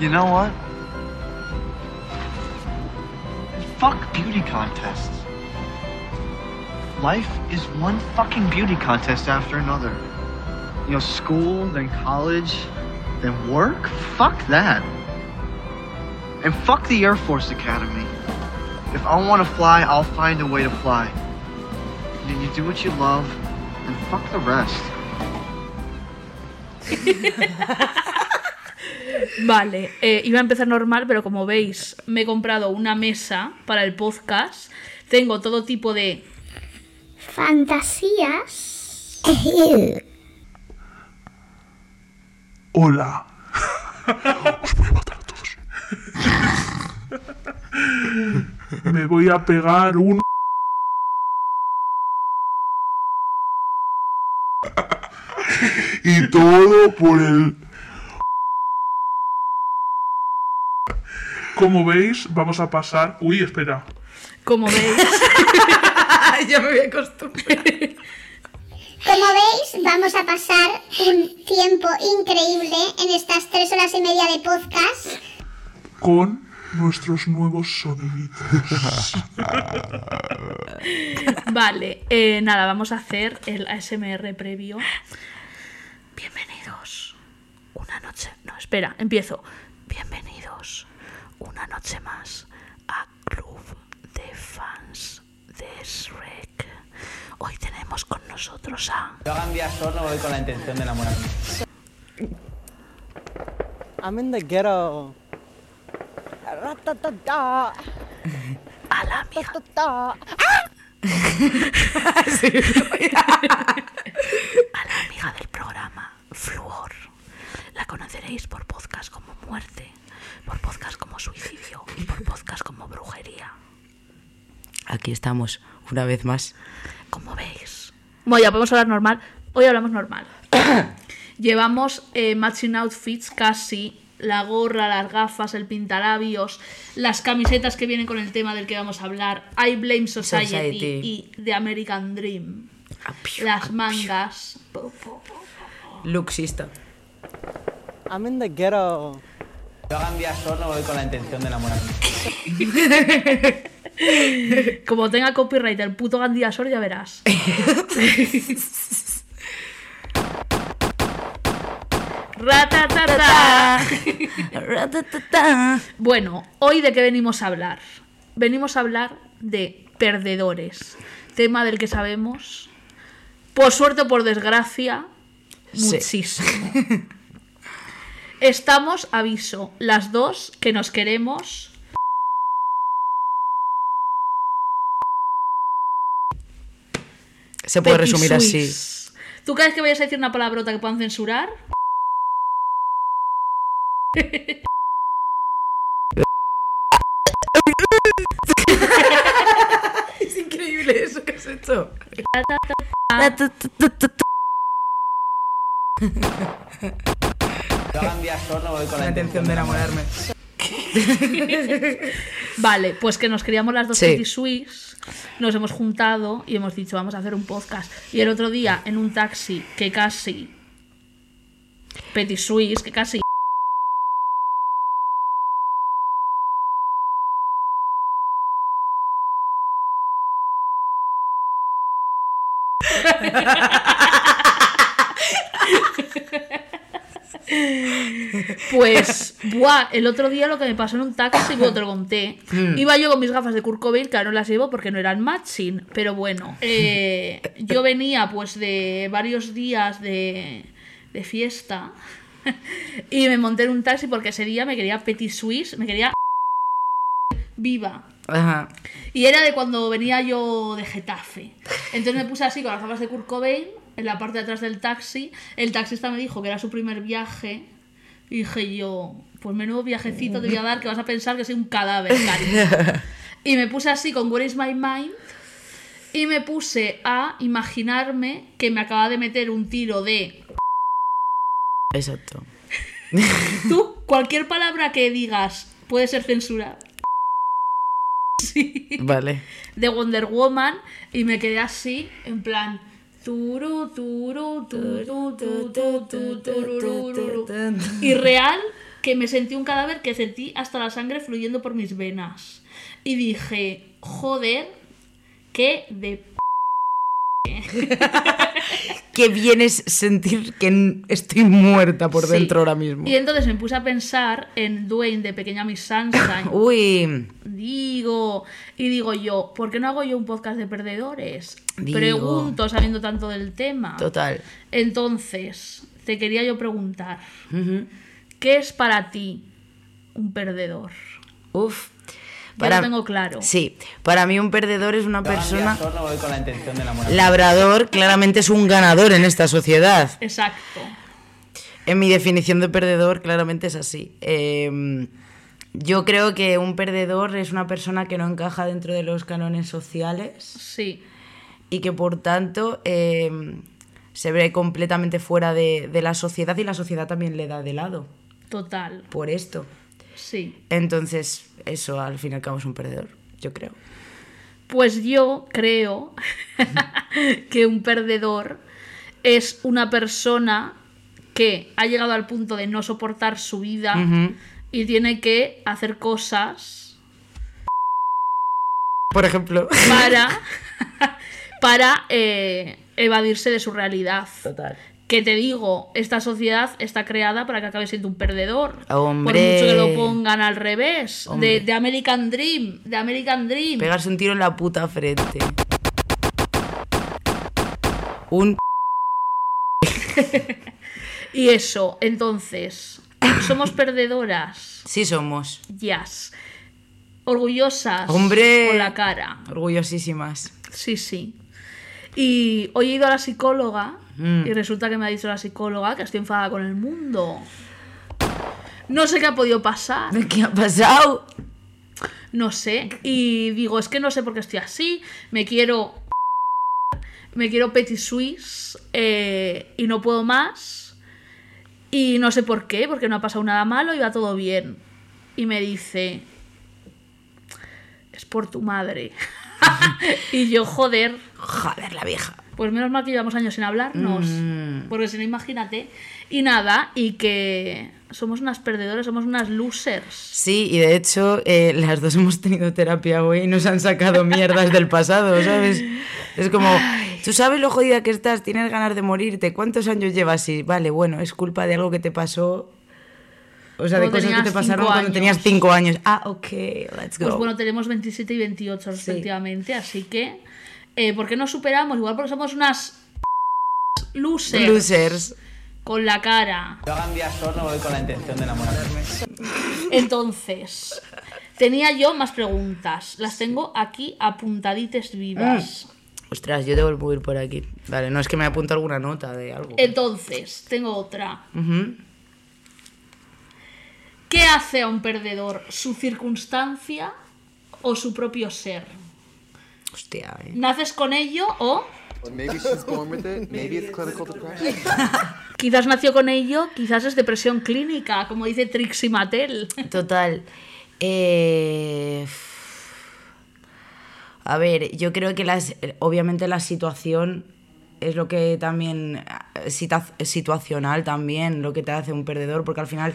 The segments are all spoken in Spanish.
You know what? Fuck beauty contests. Life is one fucking beauty contest after another. You know, school, then college, then work? Fuck that. And fuck the Air Force Academy. If I want to fly, I'll find a way to fly. And you do what you love, and fuck the rest. Vale, eh, iba a empezar normal, pero como veis, me he comprado una mesa para el podcast. Tengo todo tipo de Fantasías. Hola. Os voy a matar a todos. Me voy a pegar un... y todo por el... Como veis, vamos a pasar... Uy, espera. Como veis, ya me voy a acostumbrar. Como veis, vamos a pasar un tiempo increíble en estas tres horas y media de podcast. Con nuestros nuevos soniditos. vale, eh, nada, vamos a hacer el ASMR previo. Bienvenidos. Una noche. No, espera, empiezo. Bienvenidos una noche más a Club de Fans de Shrek. Hoy tenemos con nosotros a. Yo hagan día no voy con la intención de enamorarme. I'm in the ghetto. Ratatata. a la amiga. Ratatata. a la amiga del programa, Fluor. La conoceréis por podcast como Muerte, por podcast como Suicidio y por podcast como Brujería. Aquí estamos, una vez más. Como veis. Bueno, ya podemos hablar normal. Hoy hablamos normal. Llevamos eh, matching outfits casi. La gorra, las gafas, el pintalabios, las camisetas que vienen con el tema del que vamos a hablar. I Blame Society, Society. y The American Dream. Las mangas. Luxista. I'm in the ghetto. Yo hagan día no voy con la intención de enamorarme. Como tenga copyright el puto Gandhiasor, ya verás. Ratatata. Bueno, hoy de qué venimos a hablar. Venimos a hablar de perdedores. Tema del que sabemos, por suerte o por desgracia, Sí. Estamos, aviso, las dos que nos queremos. Se puede Petit resumir así. ¿Tú vez que vayas a decir una palabrota que puedan censurar? Es increíble eso que has hecho. Yo hagan día no voy con la intención de enamorarme. Vale, pues que nos queríamos las dos Sí. Petit Suisse, nos hemos juntado y hemos dicho vamos a hacer un podcast. Y el otro día en un taxi que casi Petit Suisse, que casi Pues, buah, el otro día lo que me pasó en un taxi, bueno, te lo conté. Iba yo con mis gafas de Kurt Cobain, que ahora no las llevo porque no eran matching, pero bueno, eh, yo venía pues de varios días de, de fiesta y me monté en un taxi porque ese día me quería Petit Suisse, me quería viva. Ajá. Y era de cuando venía yo de Getafe. Entonces me puse así con las gafas de Kurt Cobain en la parte de atrás del taxi. El taxista me dijo que era su primer viaje. Y dije yo, pues menudo viajecito te voy a dar que vas a pensar que soy un cadáver, cariño. Y me puse así con Where is my mind. Y me puse a imaginarme que me acaba de meter un tiro de... Exacto. Tú, cualquier palabra que digas puede ser censurada. Sí. Vale. de Wonder Woman y me quedé así, en plan. Y real, que me sentí un cadáver que sentí hasta la sangre fluyendo por mis venas. Y dije, joder, qué de Qué bien es sentir que estoy muerta por Sí. dentro ahora mismo. Y entonces me puse a pensar en Dwayne de Pequeña Miss Sunshine. Uy, Digo, y digo yo, ¿por qué no hago yo un podcast de perdedores? Digo. Pregunto, sabiendo tanto del tema. total. Entonces, te quería yo preguntar. ¿qué es para ti un perdedor? Uf. Ya lo tengo claro. Sí, para mí un perdedor es una Yo persona... Solo voy con la intención de enamorar. Labrador claramente es un ganador en esta sociedad. Exacto. En mi definición de perdedor claramente es así. Eh, yo creo que un perdedor es una persona que no encaja dentro de los cánones sociales Sí, y que por tanto eh, se ve completamente fuera de, de la sociedad y la sociedad también le da de lado total. por esto. Sí. Entonces, eso al fin y al cabo es un perdedor, yo creo. Pues yo creo que un perdedor es una persona que ha llegado al punto de no soportar su vida y tiene que hacer cosas Por ejemplo. para, para eh, evadirse de su realidad. Total. Que te digo, esta sociedad está creada para que acabe siendo un perdedor. Hombre. Por mucho que lo pongan al revés. De American Dream. De American Dream. Pegarse un tiro en la puta frente. Un Y eso, entonces, somos perdedoras. sí somos. Yes. Orgullosas. Hombre. Con la cara. Orgullosísimas. Sí, sí. Y hoy he ido a la psicóloga Mm. y resulta que me ha dicho la psicóloga que estoy enfadada con el mundo. No sé qué ha podido pasar. ¿Qué ha pasado? No sé. Y digo, es que no sé por qué estoy así. Me quiero. Me quiero petit suisse eh, y no puedo más. Y no sé por qué, porque no ha pasado nada malo y va todo bien. Y me dice. Es por tu madre. y yo, joder. Joder, la vieja. Pues menos mal que llevamos años sin hablarnos. Mm. Porque si no, imagínate. Y nada, y que somos unas perdedoras, somos unas losers. Sí, y de hecho, eh, las dos hemos tenido terapia hoy y nos han sacado mierdas del pasado, ¿sabes? Es como, tú sabes lo jodida que estás, tienes ganas de morirte, ¿cuántos años llevas así? Vale, bueno, es culpa de algo que te pasó. O sea, de Cuando cosas que te tenías pasaron cuando tenías años. cinco años. Ah, ok, let's go. Pues bueno, tenemos 27 y 28 respectivamente, así que eh, ¿por qué no superamos? Igual porque somos unas losers, Losers. con la cara. Yo a solo voy con la intención de enamorarme. Entonces, tenía yo más preguntas. Las tengo aquí apuntaditas vivas. Ostras, yo debo mover por aquí. Vale, no es que me apunto alguna nota de algo. Entonces, tengo otra. ¿Qué hace a un perdedor? ¿Su circunstancia o su propio ser? Hostia, eh. ¿Naces con ello o depression. quizás nació con ello, quizás es depresión clínica, como dice Trixie Mattel? Total. Eh, A ver, yo creo que las, obviamente la situación es lo que también, sita- situacional también, lo que te hace un perdedor, porque al final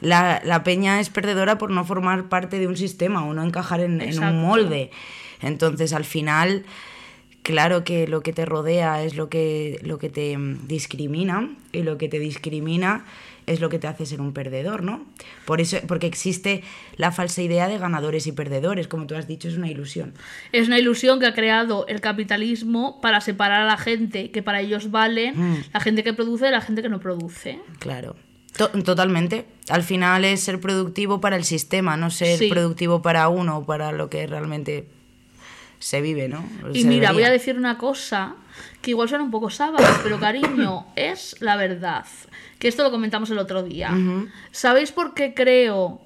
la, la peña es perdedora por no formar parte de un sistema o no encajar en, un molde. Entonces, al final, claro que lo que te rodea es lo que, lo que te discrimina y lo que te discrimina es lo que te hace ser un perdedor, ¿no? Por eso, porque existe la falsa idea de ganadores y perdedores, como tú has dicho, es una ilusión. Es una ilusión que ha creado el capitalismo para separar a la gente que para ellos valen, Mm. la gente que produce de la gente que no produce. Claro. To- totalmente. Al final es ser productivo para el sistema, no ser Sí. productivo para uno o para lo que realmente se vive, ¿no? Y mira, voy a decir una cosa que igual suena un poco sábado, pero cariño, es la verdad. Que esto lo comentamos el otro día. ¿Sabéis por qué creo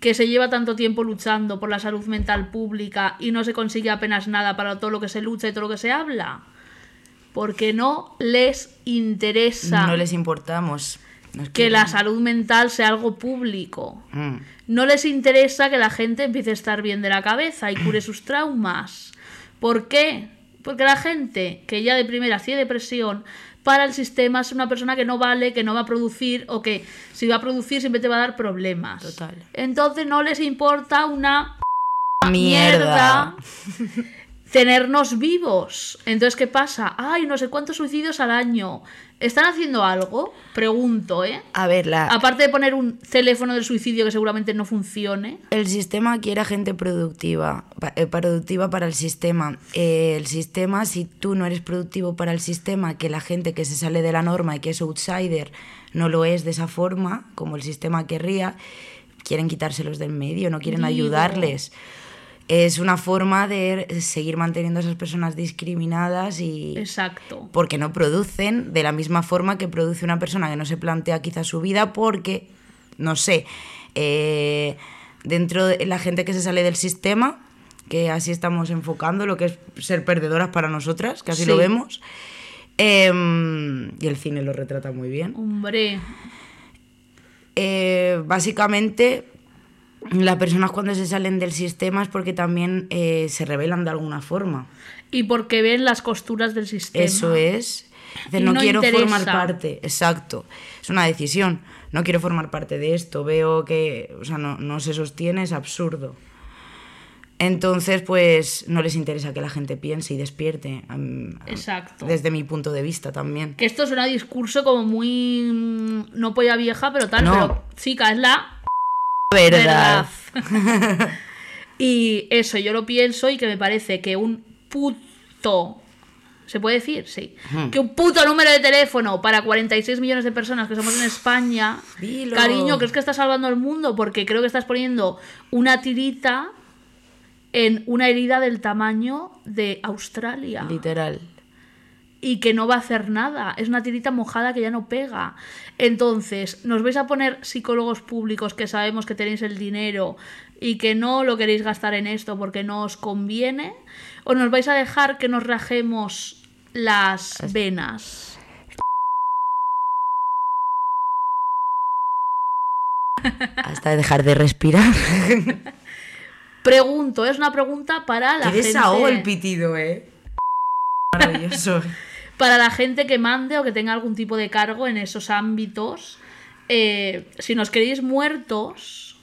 que se lleva tanto tiempo luchando por la salud mental pública y no se consigue apenas nada para todo lo que se lucha y todo lo que se habla? Porque no les interesa No les importamos. No es que la salud mental sea algo público. Mm. No les interesa que la gente empiece a estar bien de la cabeza y cure sus traumas. ¿Por qué? Porque la gente que ya de primeras tiene depresión para el sistema es una persona que no vale, que no va a producir o que si va a producir siempre te va a dar problemas. Total. Entonces no les importa una Mierda. tenernos vivos. Entonces, ¿qué pasa? Ay, no sé cuántos suicidios al año. ¿Están haciendo algo? Pregunto, ¿eh? A ver, la, Aparte de poner un teléfono del suicidio que seguramente no funcione. el sistema quiere gente productiva, eh, productiva para el sistema. Eh, el sistema, si tú no eres productivo para el sistema, que la gente que se sale de la norma y que es outsider no lo es de esa forma, como el sistema querría, quieren quitárselos del medio, no quieren Digo. ayudarles. Es una forma de seguir manteniendo a esas personas discriminadas y Exacto. porque no producen de la misma forma que produce una persona que no se plantea quizá su vida porque, no sé, eh, dentro de la gente que se sale del sistema, que así estamos enfocando lo que es ser perdedoras para nosotras, que así lo vemos, em, y el cine lo retrata muy bien. Hombre, Eh, básicamente, las personas cuando se salen del sistema es porque también eh, se rebelan de alguna forma. y porque ven las costuras del sistema. Eso es. No, no quiero formar parte. Exacto. Es una decisión. No quiero formar parte de esto. Veo que, o sea, no, no se sostiene, es absurdo. Entonces, pues no les interesa que la gente piense y despierte. Exacto. Desde mi punto de vista también. Que esto suena a discurso como muy. mm, No polla vieja, pero tal. No. Pero, chica, es la Verdad. verdad. y eso, yo lo pienso y que me parece que un puto. ¿Se puede decir? Sí. Que un puto número de teléfono para 46 millones de personas que somos en España. Dilo. Cariño, ¿crees que estás salvando el mundo? Porque creo que estás poniendo una tirita en una herida del tamaño de Australia Literal. Y que no va a hacer nada. Es una tirita mojada que ya no pega. Entonces, ¿nos vais a poner psicólogos públicos que sabemos que tenéis el dinero y que no lo queréis gastar en esto porque no os conviene? ¿O nos vais a dejar que nos rajemos las venas? Hasta dejar de respirar. Pregunto, es una pregunta para la Qué desahogo el gente. pitido, eh. Maravilloso. Para la gente que mande o que tenga algún tipo de cargo en esos ámbitos. eh, si nos queréis muertos,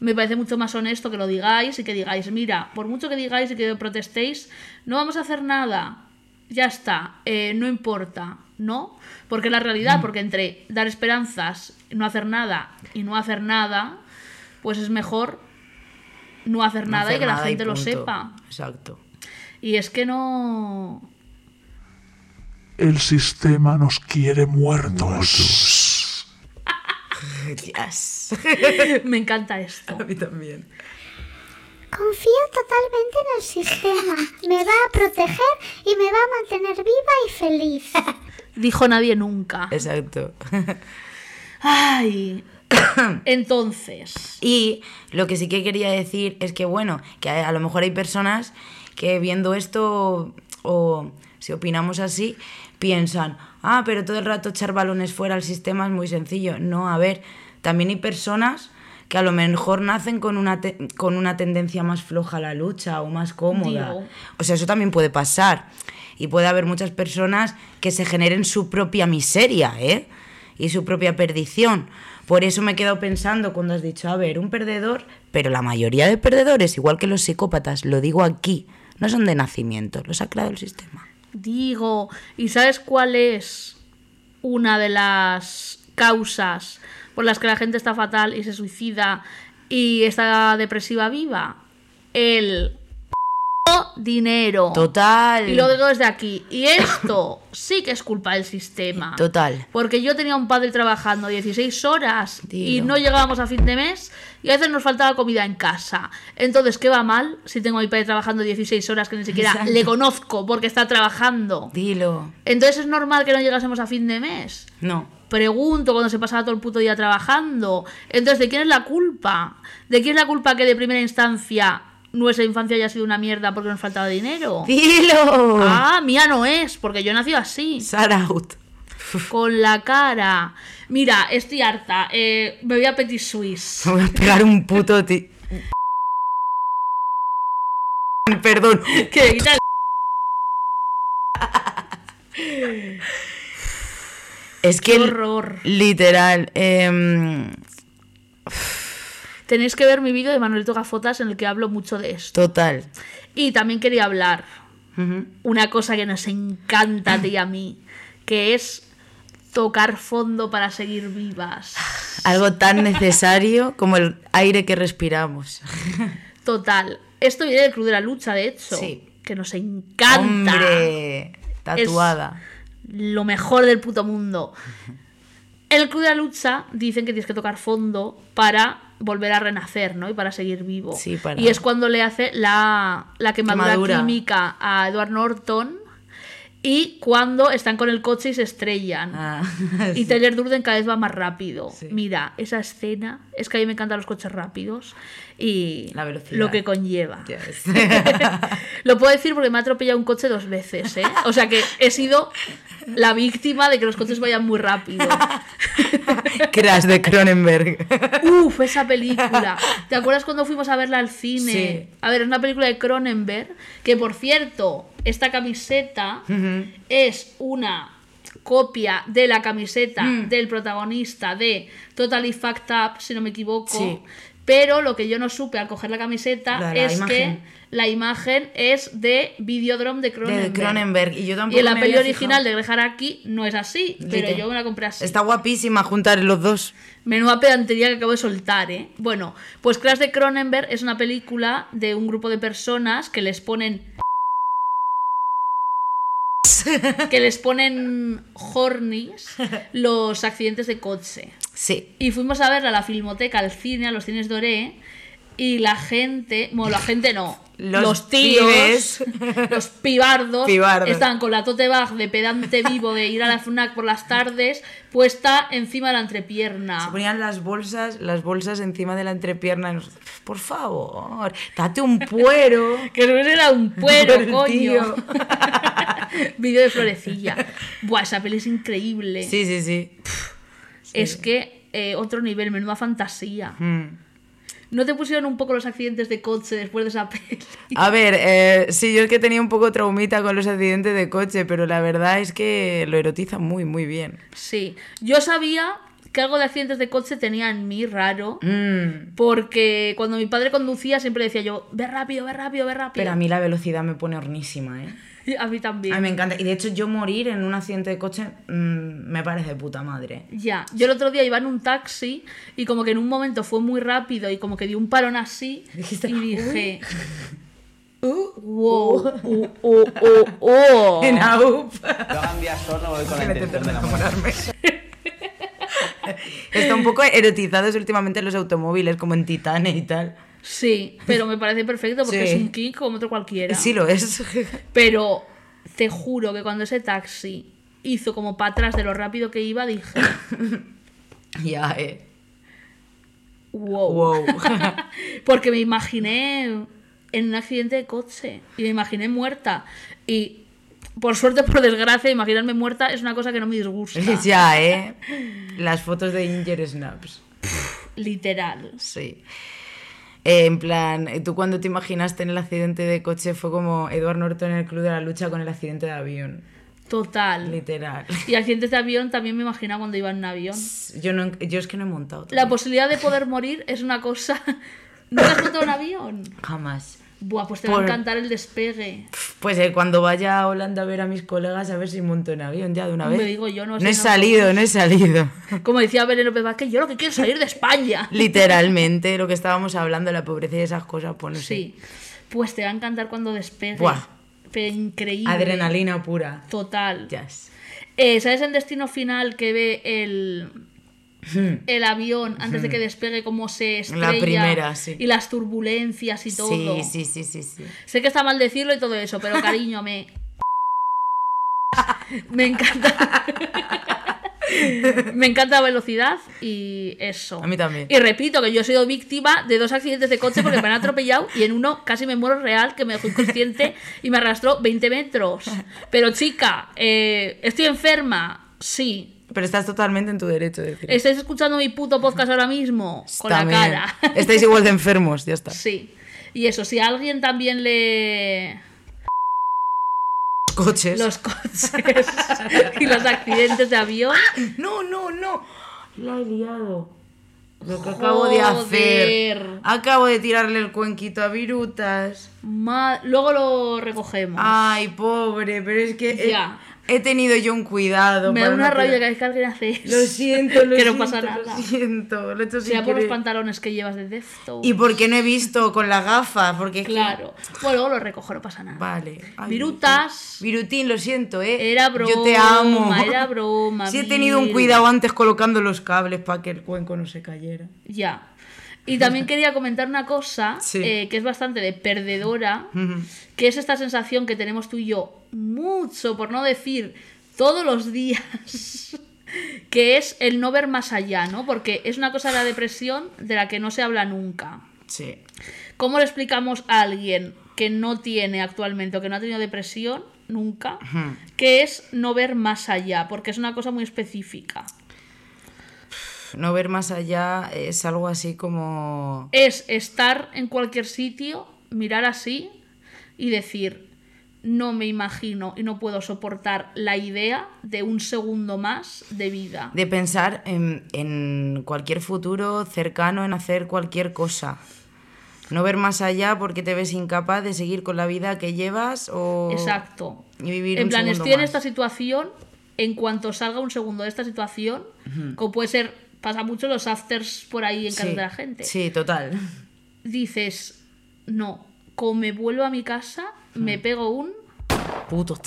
me parece mucho más honesto que lo digáis y que digáis, mira, por mucho que digáis y que protestéis, no vamos a hacer nada. Ya está, eh, no importa, ¿no? Porque es la realidad, porque entre dar esperanzas, no hacer nada y no hacer nada, pues es mejor no hacer No nada y que la nada gente lo sepa. Exacto. Y es que no... El sistema nos quiere muertos. Yes. Me encanta esto. A mí también. Confío totalmente en el sistema. Me va a proteger y me va a mantener viva y feliz. Dijo nadie nunca. Exacto. Ay. Entonces. Y lo que sí que quería decir es que, bueno, que a, a lo mejor hay personas que viendo esto o si opinamos así, piensan, ah, pero todo el rato echar balones fuera al sistema es muy sencillo. No, a ver, también hay personas que a lo mejor nacen con una, te- con una tendencia más floja a la lucha o más cómoda. Digo. O sea, eso también puede pasar. Y puede haber muchas personas que se generen su propia miseria, ¿eh? Y su propia perdición. Por eso me he quedado pensando cuando has dicho, a ver, un perdedor, pero la mayoría de perdedores, igual que los psicópatas, lo digo aquí, no son de nacimiento, los ha creado el sistema. Digo, ¿y sabes cuál es una de las causas por las que la gente está fatal y se suicida y está depresiva viva? El dinero. Total. Y lo digo desde aquí. Y esto sí que es culpa del sistema. Total. Porque yo tenía un padre trabajando 16 horas y no llegábamos a fin de mes y a veces nos faltaba comida en casa. Entonces, ¿qué va mal si tengo a mi padre trabajando 16 horas que ni siquiera Exacto. le conozco porque está trabajando? Dilo. Entonces, ¿es normal que no llegásemos a fin de mes? No. Pregunto cuando se pasaba todo el puto día trabajando. Entonces, ¿de quién es la culpa? ¿De quién es la culpa que de primera instancia nuestra infancia haya sido una mierda porque nos faltaba dinero? Dilo. Ah, mía no es, porque yo nací así. Sara out. Con la cara. Mira, estoy harta. eh, me voy a Petit Suisse. Me voy a pegar un puto ti. Perdón. El- Es que. Qué horror. Literal. em, Tenéis que ver mi vídeo de Manuelito Gafotas en el que hablo mucho de esto. total. Y también quería hablar una cosa que nos encanta a ti y a mí, que es tocar fondo para seguir vivas. Algo tan necesario como el aire que respiramos. Total. Esto viene del Club de la Lucha, de hecho. Sí. Que nos encanta. Hombre, tatuada. Lo mejor del puto mundo. En el Club de la Lucha dicen que tienes que tocar fondo para volver a renacer, ¿no? Y para seguir vivo. Sí, para- Y es cuando le hace la, la quemadura, Quemadura. química a Edward Norton y cuando están con el coche y se estrellan. Ah, Y. Tyler Durden cada vez va más rápido. Sí. Mira, esa escena, es que a mí me encantan los coches rápidos y La velocidad. lo que conlleva. Yes. Lo puedo decir porque me ha atropellado un coche dos veces, ¿eh? O sea que he sido la víctima de que los coches vayan muy rápido. Crash de Cronenberg. Uf, esa película. ¿Te acuerdas cuando fuimos a verla al cine? Sí. A ver, es una película de Cronenberg, que por cierto, esta camiseta es una copia de la camiseta Mm. del protagonista de Totally Fucked Up, si no me equivoco. Sí. Pero lo que yo no supe al coger la camiseta La de la es imagen. que la imagen es de Videodrome de Cronenberg. De Cronenberg. Y yo tampoco Y en la peli original de Greg Araki no es así, pero Lite. yo me la compré así. Está guapísima juntar los dos. Menuda pedantería que acabo de soltar, ¿eh? Bueno, pues Crash de Cronenberg es una película de un grupo de personas que les ponen. que les ponen hornies los accidentes de coche. Sí. Y fuimos a verla a la filmoteca, al cine, a los cines Doré. Y la gente, bueno, la gente no, Los los, tíos, pibes. los pibardos, Pibardos. están con la tote bag de pedante vivo de ir a la FNAC por las tardes puesta encima de la entrepierna. Se ponían las bolsas, las bolsas encima de la entrepierna. y nos- Por favor, date un puero. Que no era un puero, Por coño. Vídeo de florecilla. Buah, esa peli es increíble. Sí, sí, sí. Es que eh, otro nivel, menuda fantasía. Mm. ¿No te pusieron un poco los accidentes de coche después de esa peli? A ver, eh, sí, yo es que tenía un poco traumita con los accidentes de coche, pero la verdad es que lo erotiza muy, muy bien. Sí. Yo sabía que algo de accidentes de coche tenía en mí raro. Mm. Porque cuando mi padre conducía siempre decía yo, ve rápido, ve rápido, ve rápido. Pero a mí la velocidad me pone hornísima, ¿eh? A mí también. A mí me encanta. Y de hecho, yo morir en un accidente de coche mm, me parece de puta madre. Ya, yo el otro día iba en un taxi y como que en un momento fue muy rápido y como que di un parón así Dijiste, y dije, Uh, wow, uh, uh, uh, uh". en AUP. Hagan voy con la intención de enamorarme. enamorarme. Está un poco erotizados últimamente los automóviles, como en Titane y tal. Sí, pero me parece perfecto porque Sí. es un kick como otro cualquiera. Sí lo es. Pero te juro que cuando ese taxi hizo como para atrás de lo rápido que iba, dije, ya, eh. wow. Wow. Porque me imaginé en un accidente de coche y me imaginé muerta. Y por suerte, por desgracia, imaginarme muerta es una cosa que no me disgusta. ya, eh. Las fotos de Inger Snaps. Literal. Sí. Eh, en plan, tú cuando te imaginaste en el accidente de coche fue como Edward Norton en el Club de la Lucha con el accidente de avión. Total. Literal. Y accidentes de avión también me imaginaba cuando iba en un avión. Yo, no, yo es que no he montado. La posibilidad de poder morir es una cosa. ¿No has montado un avión? Jamás. Buah, pues te va a encantar el despegue. Pues eh, cuando vaya a Holanda a ver a mis colegas, a ver si monto en avión ya de una Me vez. digo yo, no he salido, no he salido. Como decía Belén López Vázquez, yo lo que quiero es salir de España. Literalmente, lo que estábamos hablando, la pobreza y esas cosas, pues no sé. Sí. Pues te va a encantar cuando despegue. Buah. Pero increíble. Adrenalina pura. Total. Yes. Eh, ¿Sabes el destino final que ve el, el avión antes de que despegue, cómo se estrella? Hmm. La primera, sí. Y las turbulencias y todo. Sí, sí, sí, sí, sí. Sé que está mal decirlo y todo eso, pero cariño, me. Me encanta. Me encanta la velocidad y eso. A mí también. Y repito que yo he sido víctima de dos accidentes de coche porque me han atropellado y en uno casi me muero real, que me dejó inconsciente y me arrastró 20 metros. Pero chica, eh, ¿estoy enferma? Sí. Pero estás totalmente en tu derecho de decir. ¿Estáis escuchando mi puto podcast ahora mismo? Con También. la cara. Estáis igual de enfermos, ya está. Sí. Y eso, si a alguien también le. coches. los coches y los accidentes de avión. No, no, no. La he liado. Lo que acabo de hacer. Acabo de tirarle el cuenquito a Virutas. Ma- Luego lo recogemos. Ay, pobre, pero es que he, Ya. He tenido yo un cuidado. Me da una rabia cada vez que alguien hace eso. Lo siento, lo que siento. no pasa nada. Lo siento, lo he hecho sin Sea por los pantalones que llevas de Defto. Y porque no he visto con la gafa, porque es que- Claro. Bueno, luego lo recojo, no pasa nada. Vale. Ay, Virutas. Virutín, lo siento, ¿eh? Era broma. Yo te amo. Era broma. Sí he tenido un Vir. cuidado antes colocando los cables para que el cuenco no se cayera. Ya. Y también quería comentar una cosa Sí. eh, que es bastante de perdedora, que es esta sensación que tenemos tú y yo mucho, por no decir todos los días, que es el no ver más allá, ¿no? Porque es una cosa de la depresión de la que no se habla nunca. Sí. ¿Cómo le explicamos a alguien que no tiene actualmente o que no ha tenido depresión nunca, que es no ver más allá? Porque es una cosa muy específica. No ver más allá es algo así como... es estar en cualquier sitio, mirar así y decir, no me imagino y no puedo soportar la idea de un segundo más de vida. De pensar en, en cualquier futuro cercano, en hacer cualquier cosa. No ver más allá porque te ves incapaz de seguir con la vida que llevas o... Exacto. Y vivir en un plan, estoy en esta situación, en cuanto salga un segundo de esta situación, como puede ser, pasa mucho los afters por ahí en casa Sí, de la gente. Sí, total. Dices, no, como me vuelvo a mi casa, me pego un Puto.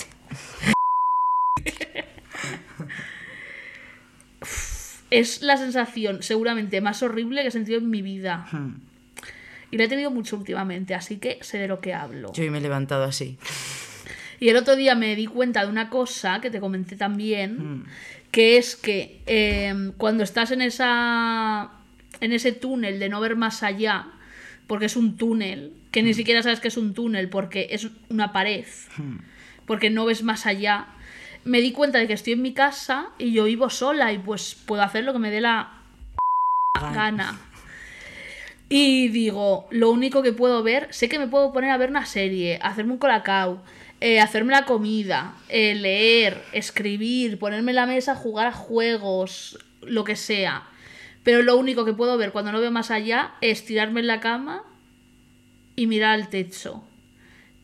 es la sensación seguramente más horrible que he sentido en mi vida. Y la he tenido mucho últimamente, así que sé de lo que hablo. Yo hoy me he levantado así. Y el otro día me di cuenta de una cosa que te comenté también, que es que eh, cuando estás en esa en ese túnel de no ver más allá, porque es un túnel, que ni siquiera sabes que es un túnel, porque es una pared, porque no ves más allá, me di cuenta de que estoy en mi casa y yo vivo sola y pues puedo hacer lo que me dé la gana. Y digo, lo único que puedo ver, sé que me puedo poner a ver una serie, hacerme un colacao, eh, hacerme la comida, eh, leer, escribir, ponerme en la mesa, jugar a juegos, lo que sea. Pero lo único que puedo ver cuando no veo más allá es tirarme en la cama y mirar al techo.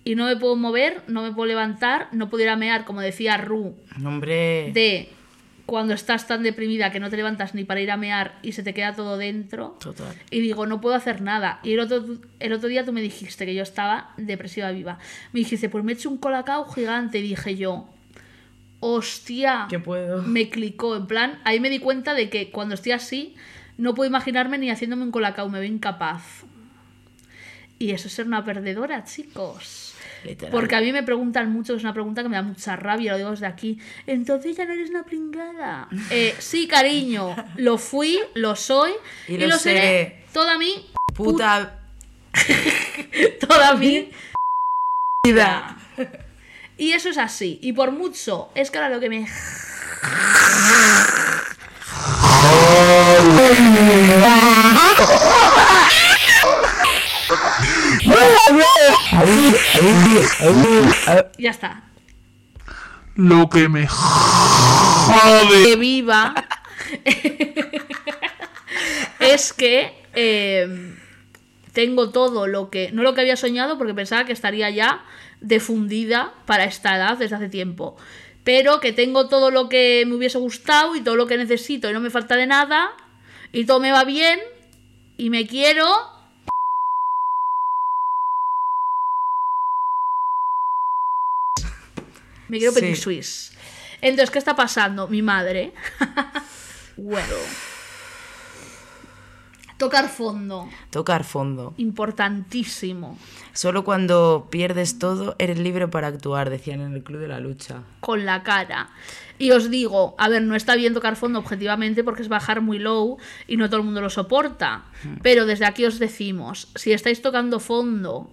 Y no me puedo mover, no me puedo levantar, no puedo ir a mear, como decía Ru, Hombre. de cuando estás tan deprimida que no te levantas ni para ir a mear y se te queda todo dentro. Total. Y digo, no puedo hacer nada. Y el otro, el otro día tú me dijiste que yo estaba depresiva viva. Me dijiste, pues me he hecho un colacao gigante. Y dije yo, hostia. ¿Qué puedo? Me clicó. En plan, ahí me di cuenta de que cuando estoy así, no puedo imaginarme ni haciéndome un colacao. Me veo incapaz. Y eso es ser una perdedora, chicos. Literal. Porque a mí me preguntan mucho, es una pregunta que me da mucha rabia, lo digo desde aquí. Entonces ya no eres una pringada. Eh, sí, cariño, lo fui, lo soy Y y, lo lo, seré seré. toda mi Puta toda mi vida. y eso es así. Y por mucho, es que ahora lo que me ya está. Lo que me jode. que viva es que eh, tengo todo lo que no lo que había soñado porque pensaba que estaría ya defundida para esta edad desde hace tiempo pero que tengo todo lo que me hubiese gustado y todo lo que necesito y no me falta de nada y todo me va bien y me quiero me quiero Sí. petit suisse entonces qué está pasando mi madre bueno tocar fondo Tocar fondo. importantísimo Solo cuando pierdes todo eres libre para actuar, decían en el Club de la Lucha. con la cara. Y os digo, a ver, no está bien tocar fondo objetivamente porque es bajar muy low y no todo el mundo lo soporta. Pero desde aquí os decimos, si estáis tocando fondo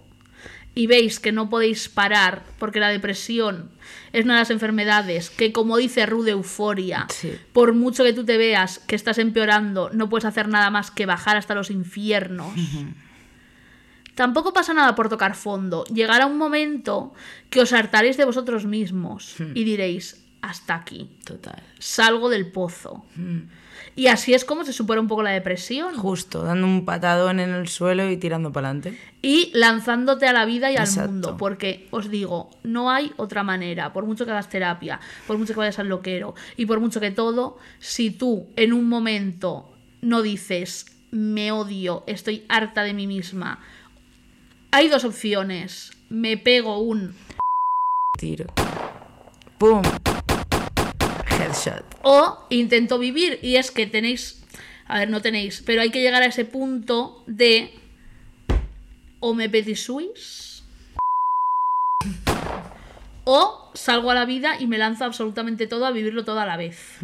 y veis que no podéis parar porque la depresión es una de las enfermedades que, como dice Rude Euforia, Sí. por mucho que tú te veas que estás empeorando, no puedes hacer nada más que bajar hasta los infiernos. Tampoco pasa nada por tocar fondo. Llegará un momento que os hartaréis de vosotros mismos y diréis, hasta aquí, Total. salgo del pozo. Y así es como se supera un poco la depresión. Justo, dando un patadón en el suelo y tirando para adelante. y lanzándote a la vida y al mundo. Porque os digo, no hay otra manera, por mucho que hagas terapia, por mucho que vayas al loquero y por mucho que todo, si tú en un momento no dices, me odio, estoy harta de mí misma, hay dos opciones. Me pego un Tiro. ¡Pum! O intento vivir. Y es que tenéis, a ver, no tenéis, pero hay que llegar a ese punto de o me petit suis o salgo a la vida y me lanzo absolutamente todo a vivirlo todo a la vez.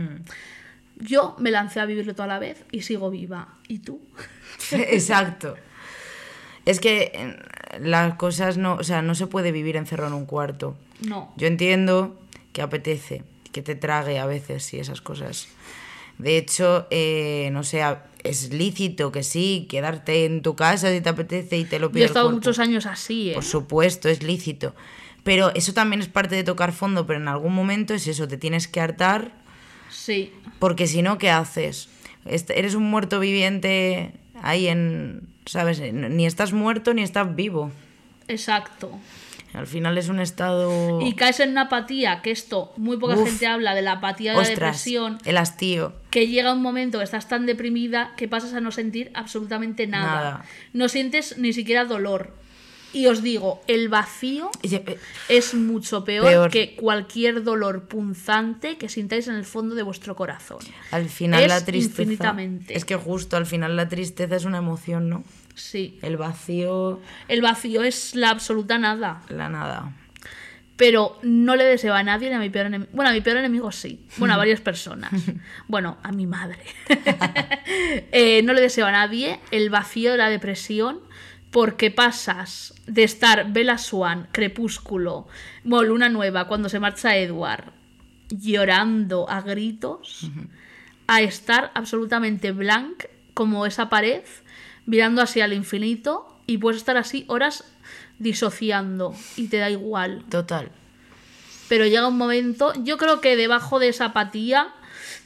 Yo me lancé a vivirlo todo a la vez y sigo viva. ¿Y tú? Exacto. Es que las cosas no, o sea, no se puede vivir encerrado en un cuarto. No. Yo entiendo que apetece, que te trague a veces y esas cosas. De hecho, eh, no sé, es lícito que sí, quedarte en tu casa si te apetece y te lo Yo pide he estado muchos años así, ¿eh? Por supuesto, es lícito. Pero eso también es parte de tocar fondo, pero en algún momento es eso, te tienes que hartar, Sí. porque si no, ¿qué haces? Eres un muerto viviente ahí en, ¿sabes? Ni estás muerto ni estás vivo. Exacto. Al final es un estado... Y caes en una apatía, que esto muy poca Uf. gente habla de la apatía de la depresión. el hastío. que llega un momento que estás tan deprimida que pasas a no sentir absolutamente nada. Nada. No sientes ni siquiera dolor. Y os digo, el vacío eh, es mucho peor, Peor. que cualquier dolor punzante que sintáis en el fondo de vuestro corazón. Al final Es la tristeza... infinitamente. Es que justo al final la tristeza es una emoción, ¿no? Sí. El vacío, El vacío es la absoluta nada. la nada. Pero no le deseo a nadie ni a mi peor enemigo. Bueno, a mi peor enemigo sí. Bueno, a varias personas. Bueno, a mi madre. Eh, no le deseo a nadie el vacío de la depresión porque pasas de estar Bella Swan, Crepúsculo, Luna Nueva, cuando se marcha Edward, llorando a gritos, a estar absolutamente blank como esa pared, mirando así al infinito y puedes estar así horas disociando y te da igual. Total. Pero llega un momento, yo creo que debajo de esa apatía,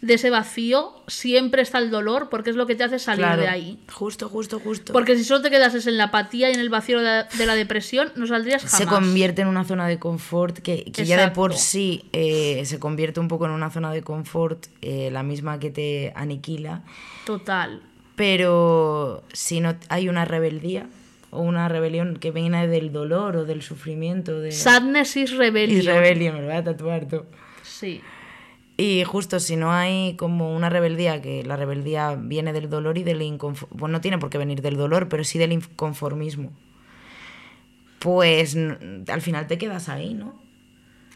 de ese vacío, siempre está el dolor porque es lo que te hace salir Claro. de ahí. Justo, justo, justo. Porque si solo te quedases en la apatía y en el vacío de la, de la depresión, no saldrías jamás. se convierte en una zona de confort que, que ya de por sí eh, se convierte un poco en una zona de confort, eh, la misma que te aniquila. Total. Pero si no hay una rebeldía o una rebelión que viene del dolor o del sufrimiento, de... Sadness is rebellion. y rebelión, me lo voy a tatuar tú. Sí. Y justo si no hay como una rebeldía, que la rebeldía viene del dolor y del inconformismo, bueno, no tiene por qué venir del dolor, pero sí del inconformismo, pues al final te quedas ahí, ¿no?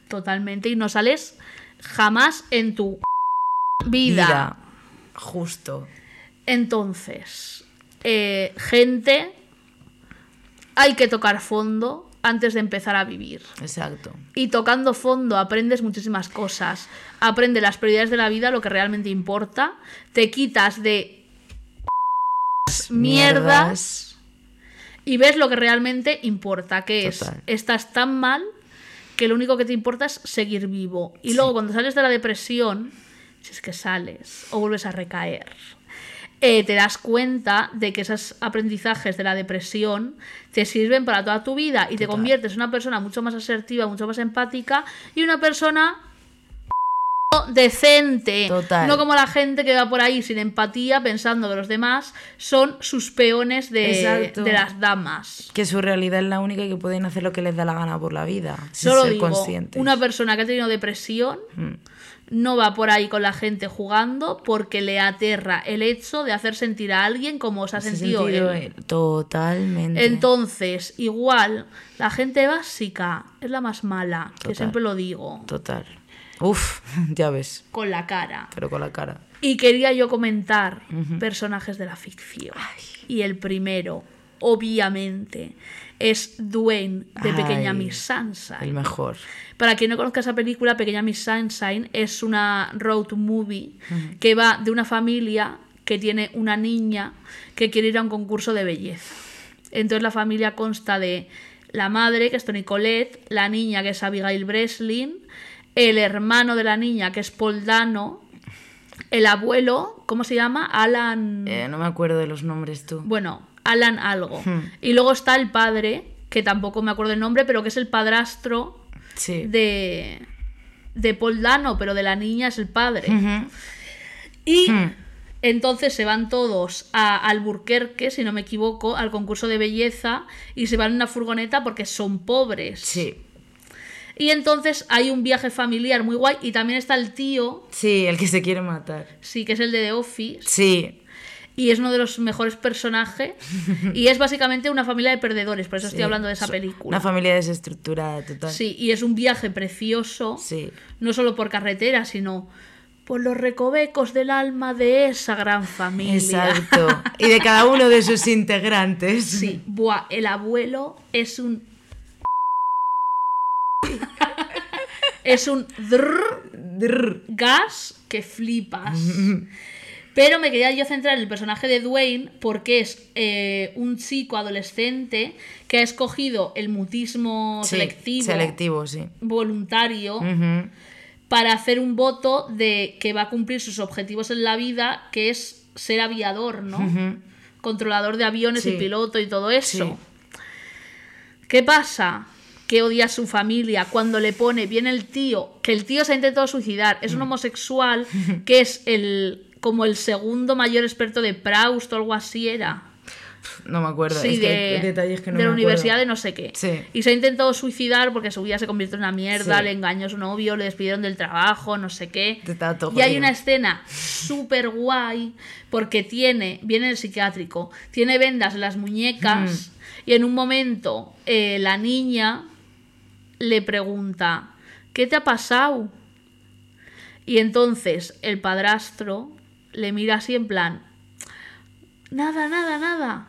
Totalmente. Y no sales jamás en tu vida. Justo. Entonces, eh, gente, hay que tocar fondo antes de empezar a vivir. Exacto. Y tocando fondo aprendes muchísimas cosas. Aprendes las prioridades de la vida, lo que realmente importa. Te quitas de mierdas y ves lo que realmente importa, que es estás tan mal que lo único que te importa es seguir vivo. Y luego cuando sales de la depresión, si es que sales o vuelves a recaer, eh, te das cuenta de que esos aprendizajes de la depresión te sirven para toda tu vida y te conviertes en una persona mucho más asertiva, mucho más empática y una persona decente. Total. No como la gente que va por ahí sin empatía pensando que los demás son sus peones de, las damas. Que su realidad es la única y que pueden hacer lo que les da la gana por la vida. Sin Solo ser digo, conscientes. una persona que ha tenido depresión Mm. No va por ahí con la gente jugando porque le aterra el hecho de hacer sentir a alguien como se ha sentido, sentido, él. eh, Totalmente. Entonces, igual, la gente básica es la más mala, que siempre lo digo, Total. Uf, ya ves. con la cara. Pero con la cara. Y quería yo comentar personajes de la ficción. Y el primero, obviamente, es Dwayne de Pequeña Ay, Miss Sunshine. El mejor. Para quien no conozca esa película, Pequeña Miss Sunshine es una road movie que va de una familia que tiene una niña que quiere ir a un concurso de belleza. Entonces la familia consta de la madre, que es Toni Collette, la niña, que es Abigail Breslin, el hermano de la niña, que es Paul Dano, el abuelo, ¿cómo se llama? Alan... Eh, no me acuerdo de los nombres tú. Bueno, Alan algo. Hmm. Y luego está el padre, que tampoco me acuerdo el nombre, pero que es el padrastro Sí. de, de Paul Dano, pero de la niña es el padre. Y Hmm. entonces se van todos a Alburquerque, si no me equivoco, al concurso de belleza y se van en una furgoneta porque son pobres. Sí. Y entonces hay un viaje familiar muy guay y también está el tío, Sí, el que se quiere matar. sí, que es el de The Office, Sí. Y es uno de los mejores personajes y es básicamente una familia de perdedores, por eso estoy sí. hablando de esa película. Una familia desestructurada total. Sí, y es un viaje precioso, Sí. no solo por carretera, sino por los recovecos del alma de esa gran familia. Exacto. Y de cada uno de sus integrantes. Sí, buah, el abuelo es un. es un drrr Drr. gas que flipas. Pero me quería yo centrar en el personaje de Dwayne porque es eh, un chico adolescente que ha escogido el mutismo Sí, selectivo, Selectivo, sí. voluntario para hacer un voto de que va a cumplir sus objetivos en la vida, que es ser aviador, ¿no? Controlador de aviones Sí. y piloto y todo eso. ¿Qué pasa? Que odia a su familia cuando le pone, viene el tío, que el tío se ha intentado suicidar, es un Mm. homosexual, que es el como el segundo mayor experto de Proust o algo así era. No me acuerdo. Sí, es que de, hay detalles que no de la universidad de no sé qué. Sí. Y se ha intentado suicidar porque su vida se convirtió en una mierda, Sí. le engañó a su novio, le despidieron del trabajo, no sé qué. Y hay una escena súper guay porque tiene, viene el psiquiátrico, tiene vendas en las muñecas Mm. y en un momento eh, la niña le pregunta, ¿qué te ha pasado? Y entonces el padrastro le mira así en plan, nada, nada, nada.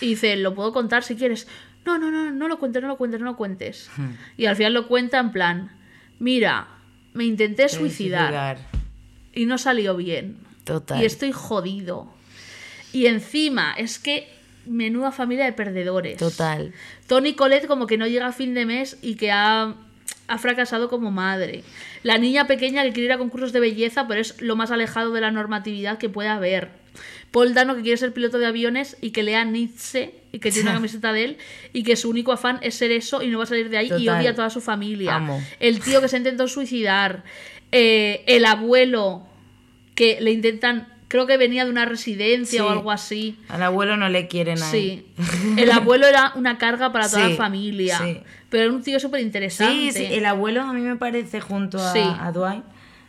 Y dice, lo puedo contar si quieres. No, no, no, no lo cuentes, no lo cuentes, no lo cuentes. Hmm. Y al final lo cuenta en plan, mira, me intenté suicidar y no salió bien. Total. Y estoy jodido. Y encima, es que menuda familia de perdedores. Total. Tony Colette como que no llega a fin de mes y que ha, ha fracasado como madre. La niña pequeña que quiere ir a concursos de belleza, pero es lo más alejado de la normatividad que puede haber. Paul Dano que quiere ser piloto de aviones y que lea Nietzsche y que tiene una camiseta de él y que su único afán es ser eso y no va a salir de ahí y odia a toda su familia. Amo. El tío que se intentó suicidar. eh, el abuelo que le intentan... Creo que venía de una residencia Sí. o algo así. Al abuelo no le quieren ahí. Sí. El abuelo era una carga para toda Sí, la familia. sí. Pero era un tío súper interesante. Sí, sí, el abuelo a mí me parece junto a, a Dwight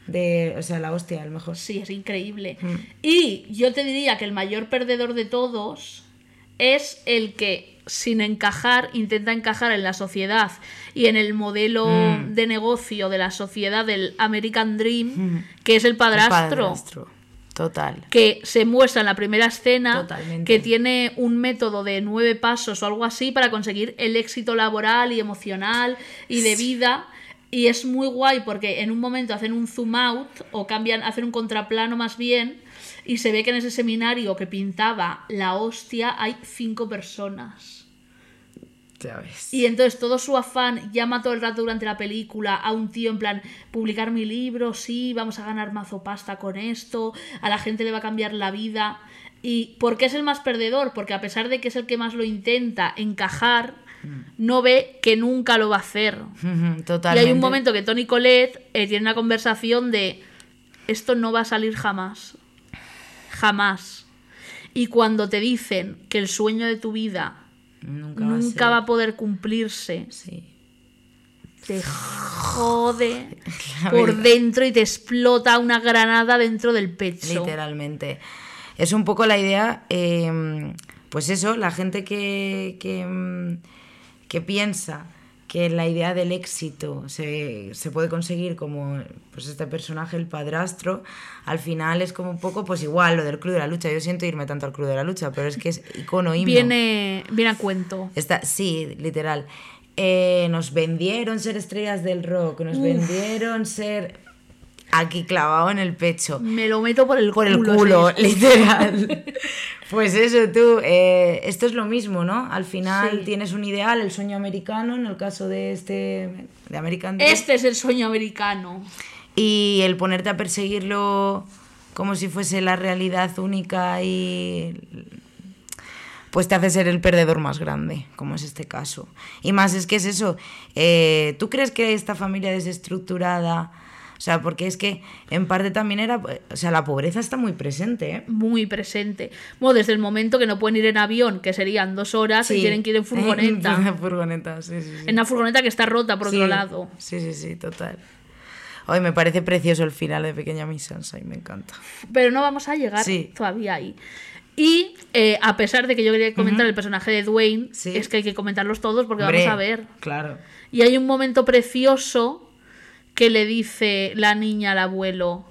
de, o sea, la hostia, a lo mejor. Sí, es increíble. Mm. Y yo te diría que el mayor perdedor de todos es el que, sin encajar, intenta encajar en la sociedad y en el modelo Mm. de negocio de la sociedad del American Dream, que es el padrastro. El padrastro. Total. que se muestra en la primera escena Totalmente. que tiene un método de nueve pasos o algo así para conseguir el éxito laboral y emocional y de vida y es muy guay porque en un momento hacen un zoom out o cambian hacen un contraplano más bien y se ve que en ese seminario que pintaba la hostia hay cinco personas Ya ves. y entonces todo su afán llama todo el rato durante la película a un tío en plan, publicar mi libro, sí, vamos a ganar mazo pasta con esto, a la gente le va a cambiar la vida. ¿Y por qué es el más perdedor? Porque a pesar de que es el que más lo intenta encajar, no ve que nunca lo va a hacer. Y hay un momento que Tony Colette eh, tiene una conversación de esto no va a salir jamás. Jamás. Y cuando te dicen que el sueño de tu vida Nunca, va, a nunca ser- va a poder cumplirse, Sí. te jode por dentro y te explota una granada dentro del pecho. Literalmente. Es un poco la idea, eh, pues eso, la gente que, que, que piensa que la idea del éxito se, se puede conseguir como pues este personaje, el padrastro, al final es como un poco pues igual lo del club de la lucha. Yo siento irme tanto al club de la lucha, pero es que es icono himno. Viene, viene a cuento. Está, sí, literal. Eh, nos vendieron ser estrellas del rock, nos vendieron ser... aquí clavado en el pecho. Me lo meto por el Por el culo. culo, sí. literal. Pues eso, tú, eh, esto es lo mismo, ¿no? Al final Sí. tienes un ideal, el sueño americano, en el caso de este, de American Dream. Este es el sueño americano. Y el ponerte a perseguirlo como si fuese la realidad única y pues te hace ser el perdedor más grande, como es este caso. Y más es que es eso, eh, ¿tú crees que esta familia desestructurada, o sea, porque es que en parte también era, o sea, la pobreza está muy presente, ¿eh? Muy presente. Bueno, desde el momento que no pueden ir en avión, que serían dos horas, y Sí. tienen que ir en furgoneta. En furgoneta, sí, sí, sí. en una furgoneta que está rota por otro lado. Sí, sí, sí, total. Hoy me parece precioso el final de Pequeña Miss Sunshine, me encanta. Pero no vamos a llegar todavía ahí. Y eh, a pesar de que yo quería comentar el personaje de Dwayne, Sí. es que hay que comentarlos todos porque Hombre, vamos a ver. Claro. Y hay un momento precioso que le dice la niña al abuelo: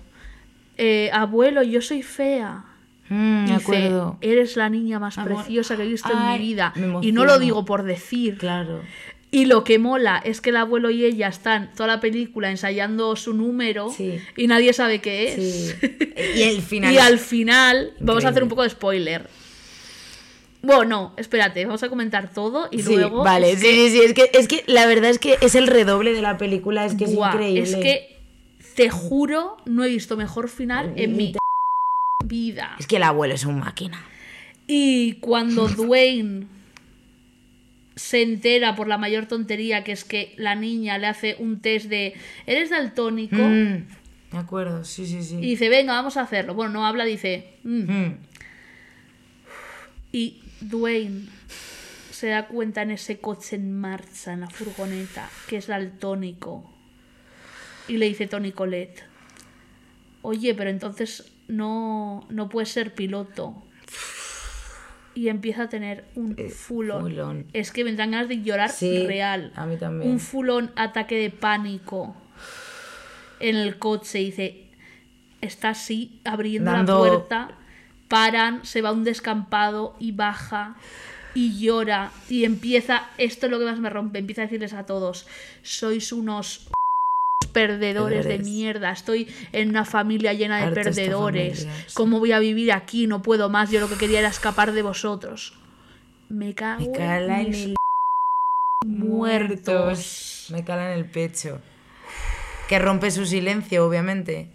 eh, Abuelo, yo soy fea. Mm, Dice, acuerdo. eres la niña más Amor. preciosa que he visto en mi vida. Y no lo digo por decir. Claro. Y lo que mola es que el abuelo y ella están toda la película ensayando su número Sí. y nadie sabe qué es. Sí. Y el final. Y al final, vamos a hacer un poco de spoiler. Bueno, no, espérate, vamos a comentar todo y Sí, luego. vale, sí, que- sí, sí. Es que, es que la verdad es que es el redoble de la película, es que es Buah, increíble. Es que te juro, no he visto mejor final en mi vida. Es que el abuelo es un máquina. Y cuando Dwayne se entera por la mayor tontería que es que la niña le hace un test de ¿eres daltónico? Mm, me acuerdo, sí, sí, sí. Y dice, venga, vamos a hacerlo. Bueno, no habla, dice. "Mm". Mm, Y Dwayne se da cuenta en ese coche en marcha, en la furgoneta, que es daltónico. Y le dice Tony Colette, oye, pero entonces no, no puedes ser piloto. Y empieza a tener un fulón. full on. Es que me dan ganas de llorar Sí, real. a mí también. Un fulón ataque de pánico en el coche. Y dice, está así, abriendo Dando- la puerta. Paran, se va a un descampado y baja y llora. Y empieza, esto es lo que más me rompe, empieza a decirles a todos, sois unos perdedores de mierda, estoy en una familia llena de Harto perdedores. ¿cómo voy a vivir aquí? No puedo más, yo lo que quería era escapar de vosotros. Me cago Me cala en el muertos. Me cala en el pecho. Que rompe su silencio, obviamente.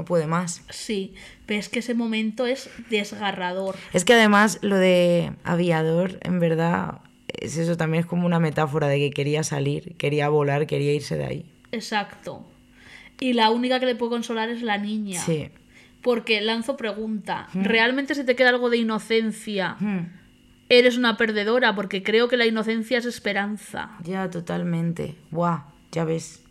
No puede más. Sí, pero es que ese momento es desgarrador. Es que además lo de aviador, en verdad, es eso también es como una metáfora de que quería salir, quería volar, quería irse de ahí. Exacto. Y la única que le puede consolar es la niña. Sí. Porque Lanzo pregunta, ¿realmente se te queda algo de inocencia? Hmm, Eres una perdedora, porque creo que la inocencia es esperanza. Ya, totalmente. Buah, ya ves.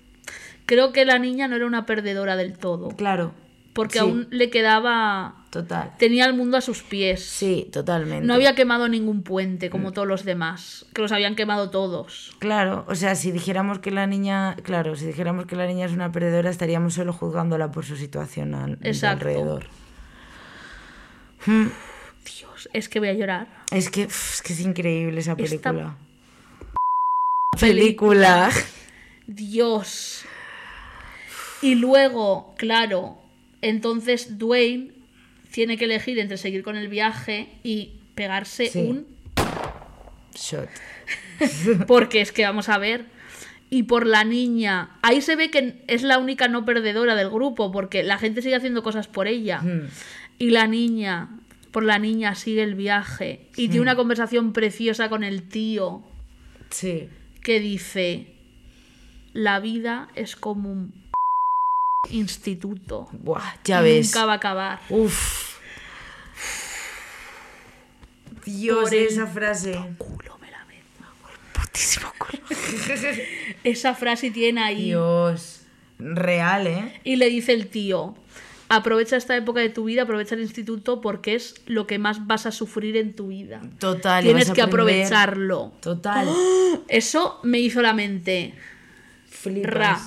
Creo que la niña no era una perdedora del todo. Claro. Porque Sí, aún le quedaba... Total. Tenía el mundo a sus pies. Sí, totalmente. No había quemado ningún puente Mm. como todos los demás, que los habían quemado todos. Claro, o sea, si dijéramos que la niña, claro, si dijéramos que la niña es una perdedora, estaríamos solo juzgándola por su situación al, de Exacto. alrededor. Dios, es que voy a llorar. Es que, es que es increíble esa Esta película. Película. Dios. Y luego, claro, entonces Dwayne tiene que elegir entre seguir con el viaje y pegarse Sí. un... Shot. Porque es que vamos a ver. Y por la niña. Ahí se ve que es la única no perdedora del grupo, porque la gente sigue haciendo cosas por ella. Hmm. Y la niña, por la niña sigue el viaje. Y tiene una conversación preciosa con el tío Sí. que dice, la vida es como un instituto. Buah, ya ves. Nunca va a acabar. Uf. Dios, Por el esa frase. Culo me la meto. Putísimo culo. Esa frase tiene ahí. Dios. Real, ¿eh? Y le dice el tío, aprovecha esta época de tu vida, aprovecha el instituto porque es lo que más vas a sufrir en tu vida. Total. Tienes vas a que aprender- aprovecharlo. Total. Eso me hizo la mente. Flipas. Ra.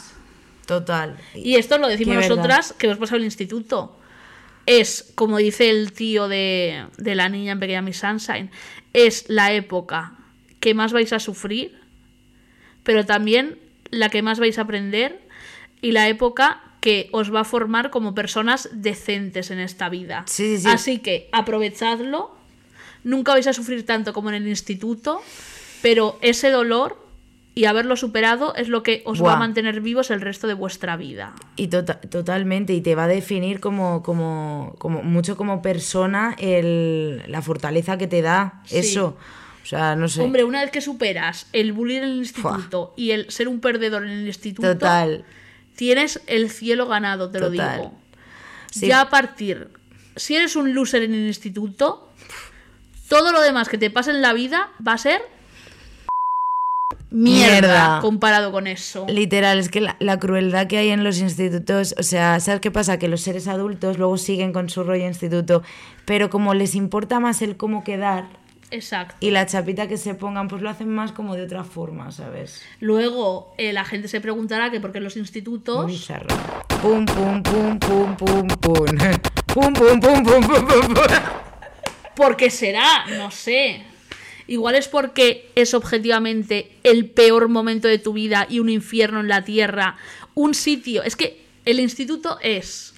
Total. Y esto lo decimos Qué verdad. nosotras que hemos pasado el instituto. Es, como dice el tío de, de la niña en Pequeña Miss Sunshine, es la época que más vais a sufrir, pero también la que más vais a aprender y la época que os va a formar como personas decentes en esta vida. Sí, sí, sí. Así que aprovechadlo. Nunca vais a sufrir tanto como en el instituto, pero ese dolor y haberlo superado es lo que os va a mantener vivos el resto de vuestra vida. Y tota- totalmente, y te va a definir como, como, como mucho como persona el, la fortaleza que te da Sí. eso. O sea, no sé. Hombre, una vez que superas el bullying en el instituto y el ser un perdedor en el instituto, Total. tienes el cielo ganado, te lo digo. Sí. Ya a partir, si eres un loser en el instituto, todo lo demás que te pase en la vida va a ser mierda, Mierda. comparado con eso. Literal, es que la, la crueldad que hay en los institutos, o sea, ¿sabes qué pasa? Que los seres adultos luego siguen con su rollo instituto, pero como les importa más el cómo quedar Exacto. y la chapita que se pongan, pues lo hacen más como de otra forma, ¿sabes? Luego eh, la gente se preguntará que por qué los institutos Muy. Pum, pum, pum, pum, pum, pum. Pum, pum, pum, pum, pum, pum, pum. ¿Por qué será? No sé. Igual es porque es objetivamente el peor momento de tu vida y un infierno en la tierra. Un sitio. Es que el instituto es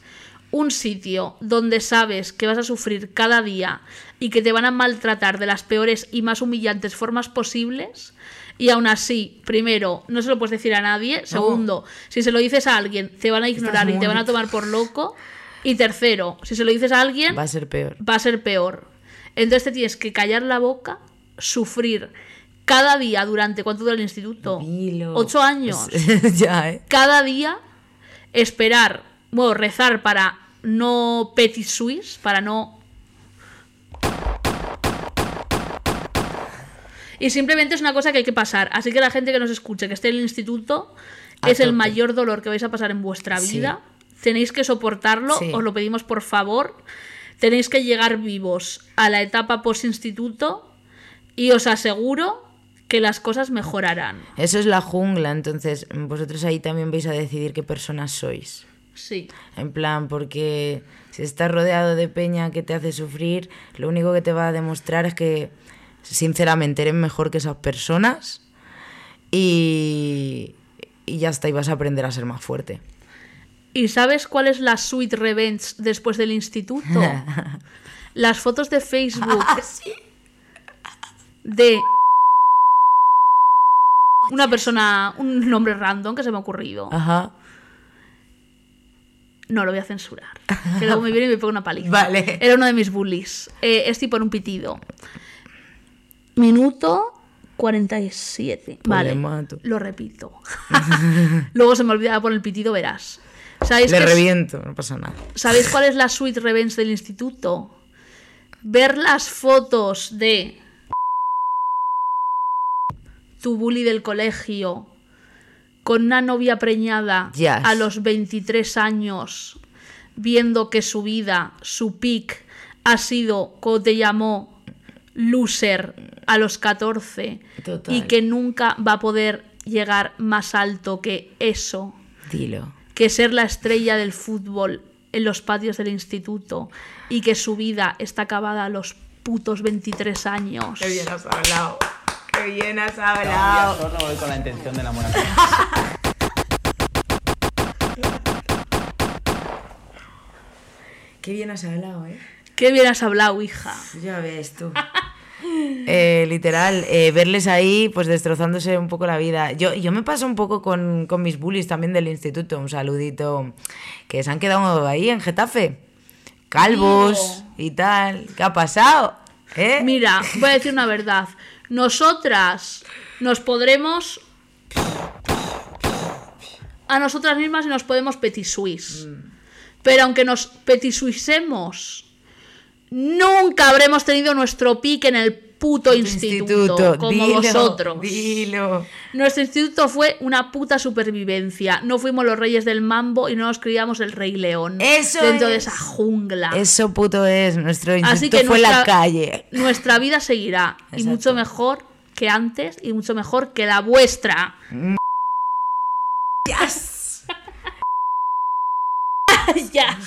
un sitio donde sabes que vas a sufrir cada día y que te van a maltratar de las peores y más humillantes formas posibles. Y aún así, primero, no se lo puedes decir a nadie. Segundo, si se lo dices a alguien, te van a ignorar y te van a tomar por loco. Y tercero, si se lo dices a alguien, Va a ser peor. va a ser peor. Entonces te tienes que callar la boca, sufrir cada día durante cuánto dura el instituto, ocho años, ya, ¿eh? cada día esperar, bueno, rezar para no petit suisse, para no y simplemente es una cosa que hay que pasar. Así que la gente que nos escuche, que esté en el instituto, A es el mayor dolor que vais a pasar en vuestra Sí. vida. Tenéis que soportarlo, Sí. os lo pedimos por favor. Tenéis que llegar vivos a la etapa post-instituto y os aseguro que las cosas mejorarán. Eso es la jungla, entonces vosotros ahí también vais a decidir qué personas sois. Sí. En plan, porque si estás rodeado de peña que te hace sufrir, lo único que te va a demostrar es que, sinceramente, eres mejor que esas personas y, y ya está, y vas a aprender a ser más fuerte. ¿Y sabes cuál es la sweet revenge después del instituto? Las fotos de Facebook de una persona, un nombre random que se me ha ocurrido. Ajá. No lo voy a censurar. Que luego me viene y me pega una paliza. Vale. Era uno de mis bullies. Eh, es tipo en un pitido. Minuto 47. Pues vale. mato. Lo repito. luego se me olvidaba por el pitido, verás. ¿Sabéis Le es- reviento, no pasa nada. ¿Sabéis cuál es la suite revenge del instituto? Ver las fotos de tu bully del colegio con una novia preñada Yes. a los 23 años, viendo que su vida, su pick, ha sido, como te llamó, loser a los 14 Total. y que nunca va a poder llegar más alto que eso Dilo. que ser la estrella del fútbol en los patios del instituto y que su vida está acabada a los putos 23 años. Qué bien has hablado. Qué bien has hablado. solo voy con la intención de enamorarme. Qué bien has hablado, ¿eh? Qué bien has hablado, hija. Ya ves tú. Eh, literal, eh, verles ahí pues destrozándose un poco la vida. Yo, yo me paso un poco con, con mis bullies también del instituto, un saludito, que se han quedado ahí en Getafe, calvos y tal. ¿Qué ha pasado? ¿Eh? Mira, voy a decir una verdad. Nosotras nos podremos a nosotras mismas y nos podemos petisuis. Pero aunque nos petisuisemos, nunca habremos tenido nuestro pique en el puto instituto, como dilo, vosotros. Dilo. Nuestro instituto fue una puta supervivencia. No fuimos los reyes del mambo y no nos criamos el rey león. Eso dentro de es. esa jungla. Eso puto es, nuestro instituto Así que fue nuestra, la calle. Nuestra vida seguirá. Y mucho mejor que antes y mucho mejor que la vuestra. ya.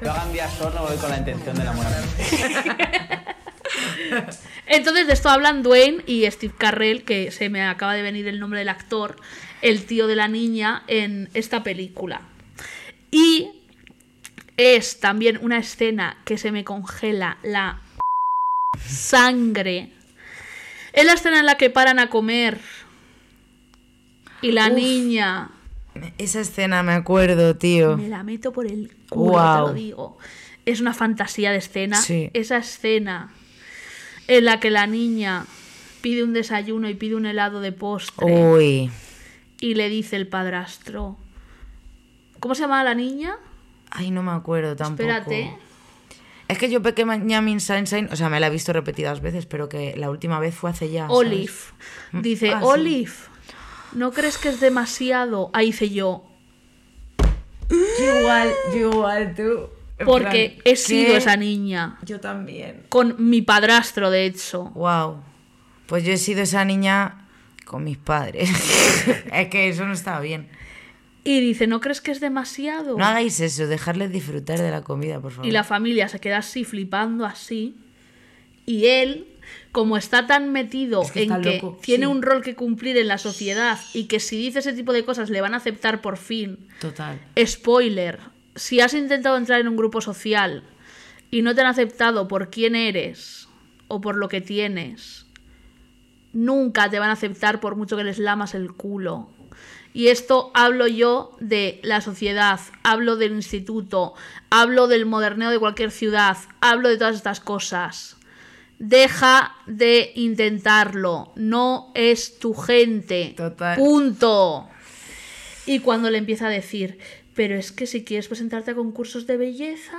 Lo hagan vía solo voy con la intención de enamorarme. Entonces de esto hablan Dwayne y Steve Carrell, que se me acaba de venir el nombre del actor, el tío de la niña en esta película. Y es también una escena que se me congela la sangre. Es la escena en la que paran a comer y la Uf. niña Esa escena me acuerdo, tío. me la meto por el culo, te lo digo. Es una fantasía de escena. Sí. Esa escena en la que la niña pide un desayuno y pide un helado de postre Uy. y le dice el padrastro. ¿Cómo se llamaba la niña? Ay, no me acuerdo tampoco. Espérate. Es que yo Pequeña Miss Sunshine, o sea, me la he visto repetidas veces, pero que la última vez fue hace ya. ¿sabes? Olive. Dice, Ah, sí. Olive, ¿no crees que es demasiado? Ahí hice yo. Yo igual, yo igual, tú. Porque he sido ¿qué? esa niña. Yo también. Con mi padrastro, de hecho. Wow. Pues yo he sido esa niña con mis padres. es que eso no estaba bien. Y dice, ¿no crees que es demasiado? No hagáis eso, dejarles disfrutar de la comida, por favor. Y la familia se queda así, flipando así. Y él, como está tan metido Es que en que loco, tiene sí. un rol que cumplir en la sociedad y que si dice ese tipo de cosas le van a aceptar por fin. Total. Spoiler, si has intentado entrar en un grupo social y no te han aceptado por quién eres o por lo que tienes, nunca te van a aceptar por mucho que les lamas el culo. Y esto hablo yo de la sociedad, hablo del instituto, hablo del moderneo de cualquier ciudad, hablo de todas estas cosas. Deja de intentarlo, no es tu gente. Total. Punto. Y cuando le empieza a decir, pero es que si quieres presentarte a concursos de belleza,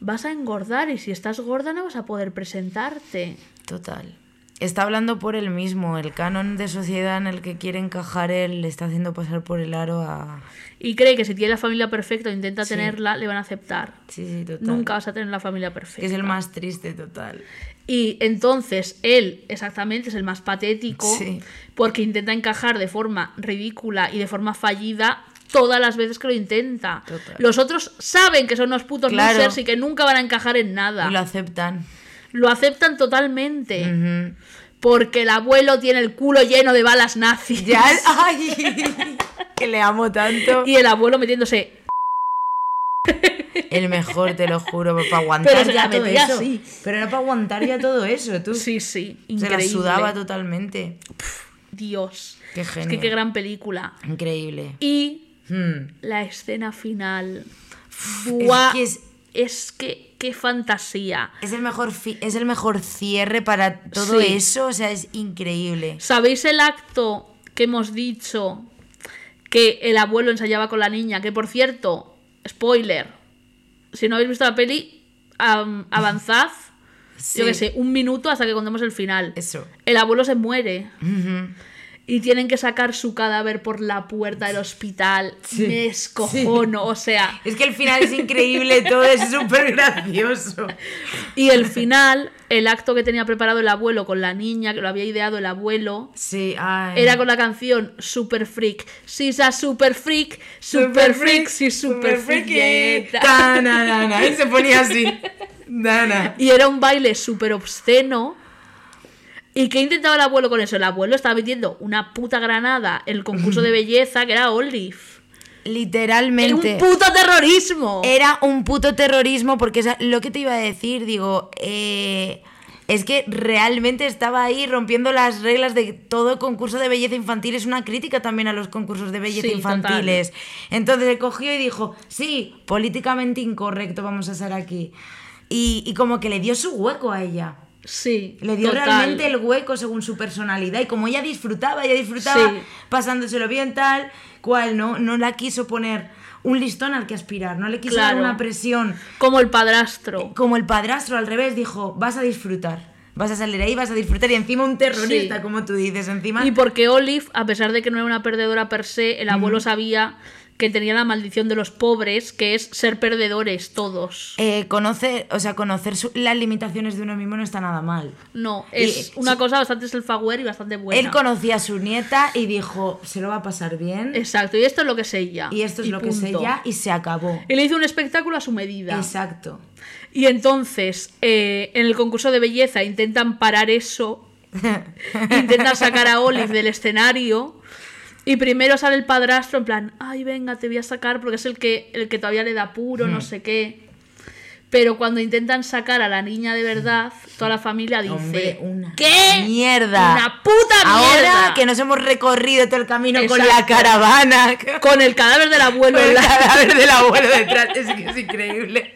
vas a engordar y si estás gorda no vas a poder presentarte. Total. Está hablando por él mismo. El canon de sociedad en el que quiere encajar él le está haciendo pasar por el aro a. Y cree que si tiene la familia perfecta o intenta Sí. tenerla, le van a aceptar. Sí, sí, total. Nunca vas a tener la familia Que perfecta. es el más triste, total. Y entonces él, exactamente, es el más patético Sí. porque intenta encajar de forma ridícula y de forma fallida todas las veces que lo intenta. Total. Los otros saben que son unos putos Claro. losers y que nunca van a encajar en nada. Y lo aceptan. Lo aceptan totalmente. Porque el abuelo tiene el culo lleno de balas nazis. Ya, ay, que le amo tanto. Y el abuelo metiéndose. El mejor, te lo juro, para aguantar Pero ya todo eso. Pero era para aguantar ya todo eso, tú. Sí, sí, Se la sudaba totalmente. Dios. Qué Es genio. que qué gran película. Increíble. Y Hmm. la escena final. Buah, que es- es que qué fantasía. Es el mejor es el mejor cierre para todo Sí. eso, o sea, es increíble. ¿Sabéis el acto que hemos dicho que el abuelo ensayaba con la niña? Que por cierto, spoiler, si no habéis visto la peli, am- avanzad, yo qué sé, un minuto hasta que contemos el final. Eso. El abuelo se muere Ujú. Y tienen que sacar su cadáver por la puerta del hospital. Sí. Me escojono, o sea, Es que el final es increíble, todo es súper gracioso. y el final, el acto que tenía preparado el abuelo con la niña, que lo había ideado el abuelo, Sí, ay. Era con la canción Super Freak. She's a super freak, super freak, super freak. na, na, na, Y se ponía así. Na, na. Y era un baile súper obsceno. ¿Y qué intentaba el abuelo con eso? El abuelo estaba metiendo una puta granada en el concurso de belleza que era Olive. Era Literalmente. un puto terrorismo. Era un puto terrorismo porque es lo que te iba a decir, digo, eh, es que realmente estaba ahí rompiendo las reglas de todo concurso de belleza infantil. Es una crítica también a los concursos de belleza Sí, infantiles. Entonces él cogió y dijo, sí, políticamente incorrecto vamos a hacer aquí. Y, y como que le dio su hueco a ella. Sí, Le dio total. realmente el hueco según su personalidad y como ella disfrutaba, ella disfrutaba Sí. pasándoselo bien tal, cual no, no la quiso poner un listón al que aspirar, no le quiso dar Claro. una presión. Como el padrastro. Como el padrastro al revés dijo, vas a disfrutar, vas a salir ahí, vas a disfrutar y encima un terrorista, Sí. como tú dices, encima... Y porque Olive, a pesar de que no era una perdedora per se, el abuelo sabía que tenía la maldición de los pobres, que es ser perdedores todos. eh, conocer, o sea, conocer su- las limitaciones de uno mismo no está nada mal. No, Y- es una cosa bastante self-aware y bastante buena. Él conocía a su nieta y dijo, se lo va a pasar bien Exacto, y esto es lo que es ella. y esto es lo que es punto. ella y se acabó. Y le hizo un espectáculo a su medida. Exacto. Y entonces, eh, en el concurso de belleza intentan parar eso, intentan sacar a Olive del escenario Y primero sale el padrastro en plan, ay, venga, te voy a sacar porque es el que, el que todavía le da puro, no sé qué. Pero cuando intentan sacar a la niña de verdad, toda la familia dice, Hombre, una ¿qué? mierda. Una puta mierda. Ahora que nos hemos recorrido todo el camino con la caravana. Con el cadáver del abuelo Con el cadáver del abuelo detrás. Es que es increíble.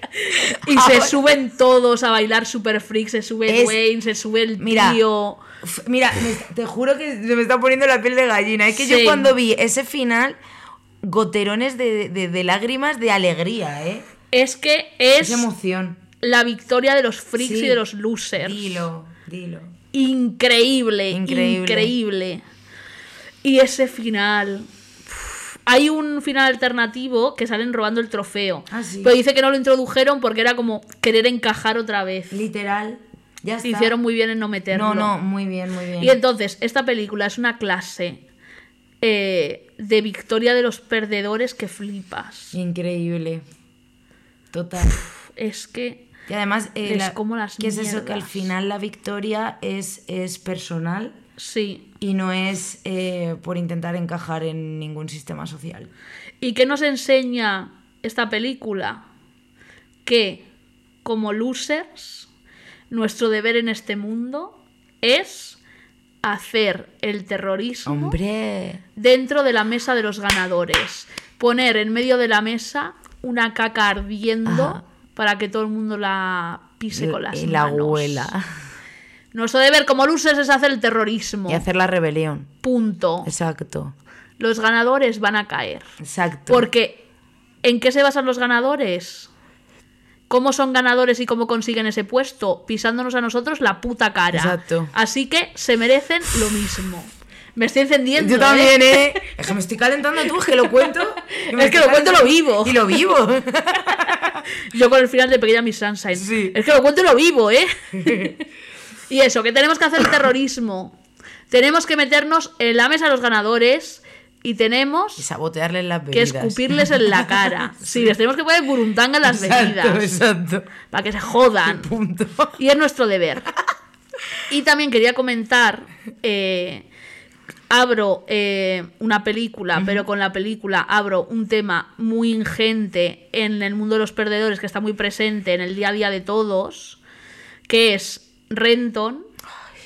Y se suben todos a bailar Super Freak, se sube Es- Wayne, se sube el Mira, tío. Mira, te juro que se me está poniendo la piel de gallina. Es que Sí. yo cuando vi ese final, goterones de, de- de lágrimas de alegría, ¿eh? Es que Es es emoción. la victoria de los freaks Sí. y de los losers. Dilo, dilo. Increíble, Increíble. increíble. Y ese final. Hay un final alternativo que salen robando el trofeo. Ah, sí. Pero dice que no lo introdujeron porque era como querer encajar otra vez. Literal. Ya está. Hicieron muy bien en no meterlo. No, no, muy bien, muy bien. Y entonces, esta película es una clase eh, de victoria de los perdedores que flipas. Increíble. Total. Es que. Y además, eh, Es la- como las que es eso que al final la victoria es, es personal Sí. y no es eh, por intentar encajar en ningún sistema social. ¿Y qué nos enseña esta película? Que, como losers, nuestro deber en este mundo es hacer el terrorismo Hombre. dentro de la mesa de los ganadores. Poner en medio de la mesa una caca ardiendo Ajá. para que todo el mundo la pise con las y la manos. abuela. Nuestro deber como losers es hacer el terrorismo. Y hacer la rebelión. Punto. Exacto. Los ganadores van a caer. Exacto. Porque, ¿en qué se basan los ganadores? ¿Cómo son ganadores y cómo consiguen ese puesto? Pisándonos a nosotros la puta cara. Exacto. Así que se merecen lo mismo. Me estoy encendiendo. Yo también, ¿eh? ¿eh? Es que me estoy calentando tú, es que lo cuento. me Es que lo cuento, lo vivo. Y lo vivo. Yo con el final de Pequeña Miss Sunshine. Sí. Es que lo cuento y lo vivo, ¿eh? y eso, que tenemos que hacer el terrorismo. Tenemos que meternos en la mesa de los ganadores y Y tenemos sabotearles las que escupirles en la cara. Sí, les tenemos que poner burundanga en las Exacto, bebidas. exacto. Para que se jodan. Punto. Y es nuestro deber. Y también quería comentar, eh, abro eh, una película, pero con la película abro un tema muy ingente en el mundo de los perdedores que está muy presente en el día a día de todos, que es Renton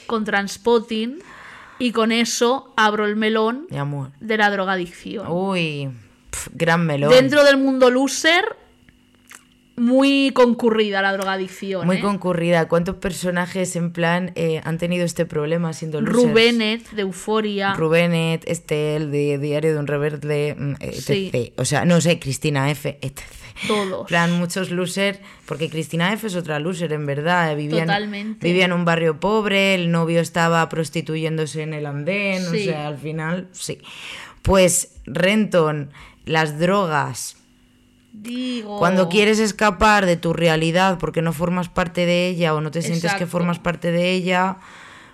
con Transpotting y con eso abro el melón Mi amor. de la drogadicción. Uy, pf, gran melón. Dentro del mundo loser, muy concurrida la drogadicción. Muy ¿eh? concurrida. ¿Cuántos personajes en plan eh, han tenido este problema siendo losers? Rubenet de Euforia. Rubenet, Estel, de Diario de un Rebelde, mm, etc. Sí. O sea, no sé, Cristina F, etc. Todos. En plan, muchos losers, porque Cristina F es otra loser, en verdad. Vivía, en- Totalmente. vivía en un barrio pobre, el novio estaba prostituyéndose en el andén, Sí. o sea, al final, sí. Pues Renton, las drogas, Digo. cuando quieres escapar de tu realidad porque no formas parte de ella o no te sientes que formas parte de ella,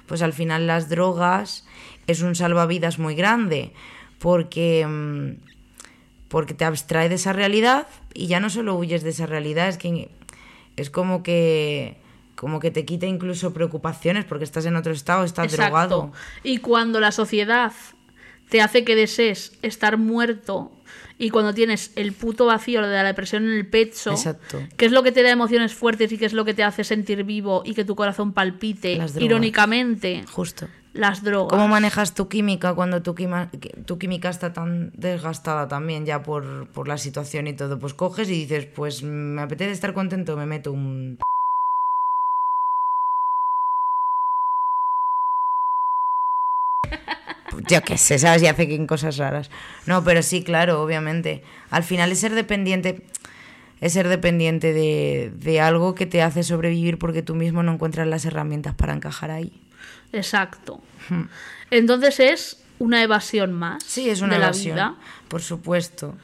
pues al final las drogas es un salvavidas muy grande porque, mm, porque te abstrae de esa realidad y ya no solo huyes de esa realidad, es que es como que como que te quita incluso preocupaciones porque estás en otro estado, estás Exacto. drogado. Y cuando la sociedad te hace que desees estar muerto y cuando tienes el puto vacío de la depresión en el pecho, Exacto. que es lo que te da emociones fuertes y que es lo que te hace sentir vivo y que tu corazón palpite, irónicamente, Justo. Las drogas. ¿Cómo manejas tu química cuando tu, química está tan desgastada también ya por, por la situación y todo? Pues coges y dices, pues me apetece estar contento, me meto un... Yo qué sé, ¿sabes? Y hace que cosas raras. No, pero sí, claro, obviamente. Al final es ser dependiente... Es ser dependiente de, de algo que te hace sobrevivir porque tú mismo no encuentras las herramientas para encajar ahí. Exacto. Entonces es una evasión más Sí, es una de la evasión, vida. por supuesto.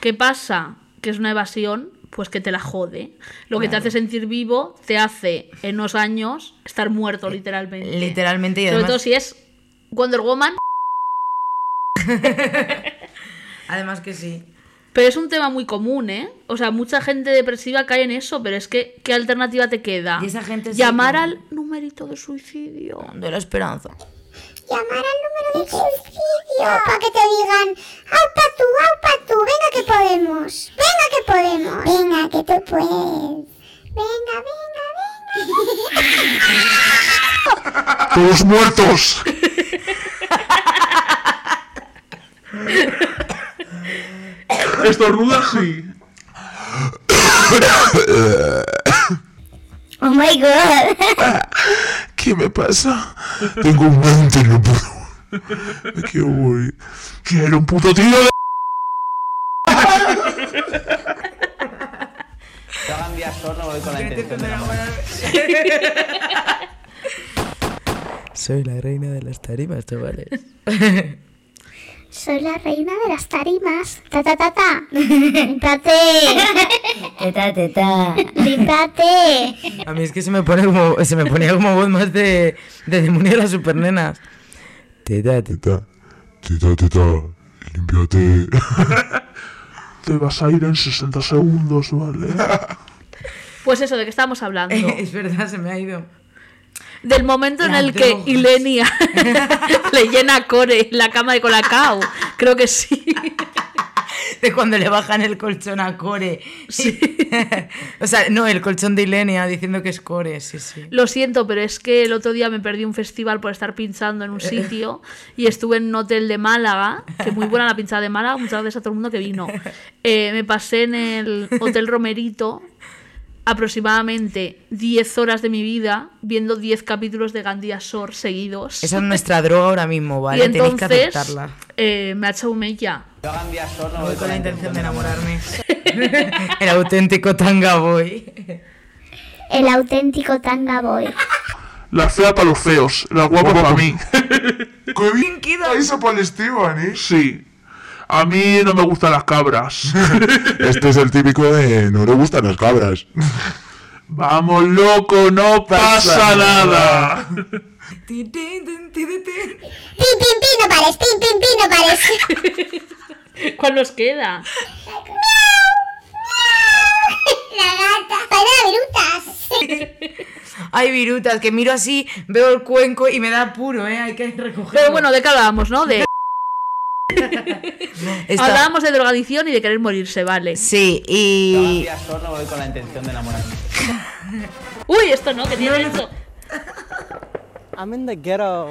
¿Qué pasa? Que es una evasión, pues que te la jode. Lo que te hace sentir vivo te hace en unos años estar muerto literalmente. Literalmente y Sobre además, todo si es Wonder Woman. además que sí. Pero es un tema muy común, ¿eh? O sea, mucha gente depresiva cae en eso, pero es que, ¿qué alternativa te queda? Y esa gente sí Llamar al numerito de suicidio. De la esperanza. Llamar al número un ejercicio para que te digan, aupa tú, aupa tú, venga que podemos, venga que podemos, venga que tú puedes, venga, venga, venga. ¡Todos muertos! Estornuda sí. Oh my god. ¿Qué me pasa? Tengo un mente, no puedo. Me quiero morir. Quiero un puto tío de... Yo hagan día voy con la intención de. Soy la reina de las tarimas, chavales. Soy la reina de las tarimas. Ta ta ta ta. Límpiate. Teta, teta. Límpiate. A mí es que se me pone como se me ponía como voz más de, de demonio de las supernenas. Teta, teta. Tita, tita, límpiate. Te vas a ir en 60 segundos, ¿vale? Pues eso, ¿de qué estábamos hablando? Es verdad, se me ha ido. Del momento en Las el que. Ilenia le llena a Core la cama de Colacao. Creo que sí. De cuando le bajan el colchón a Core. o sea, no, el colchón de Ilenia diciendo que es Core, sí, sí. Lo siento, pero es que el otro día me perdí un festival por estar pinchando en un sitio y estuve en un hotel de Málaga, que muy buena la pinchada de Málaga, muchas gracias a todo el mundo que vino. Eh, me pasé en el Hotel Romerito aproximadamente 10 horas de mi vida viendo 10 capítulos de Gandía Sor seguidos. Esa es nuestra droga ahora mismo, y ¿vale? Tenéis que entonces aceptarla. eh, me ha hecho un mella. Yo hagan día sol, no Voy con la intención de enamorarme. el auténtico tanga boy. El auténtico tanga boy. La fea para los feos, la guapa para mí. ¡Qué bien queda eso para el Esteban, eh! Sí. A mí no me gustan las cabras. Este es el típico de no le gustan las cabras. Vamos, loco, no pasa nada. Pin, pin, pin, no pares, pin, pin, pin, no pares. ¿Cuál nos queda? La gata. Para virutas. Hay virutas, que miro así, veo el cuenco y me da apuro, ¿eh? Hay que recogerlo. Pero bueno, ¿de qué hablábamos, no? De... Está- Hablábamos de drogadicción y de querer morirse, vale. Sí, y... día sol, no voy con la intención de enamorarme. Uy, esto no, que tiene esto. I'm in the ghetto.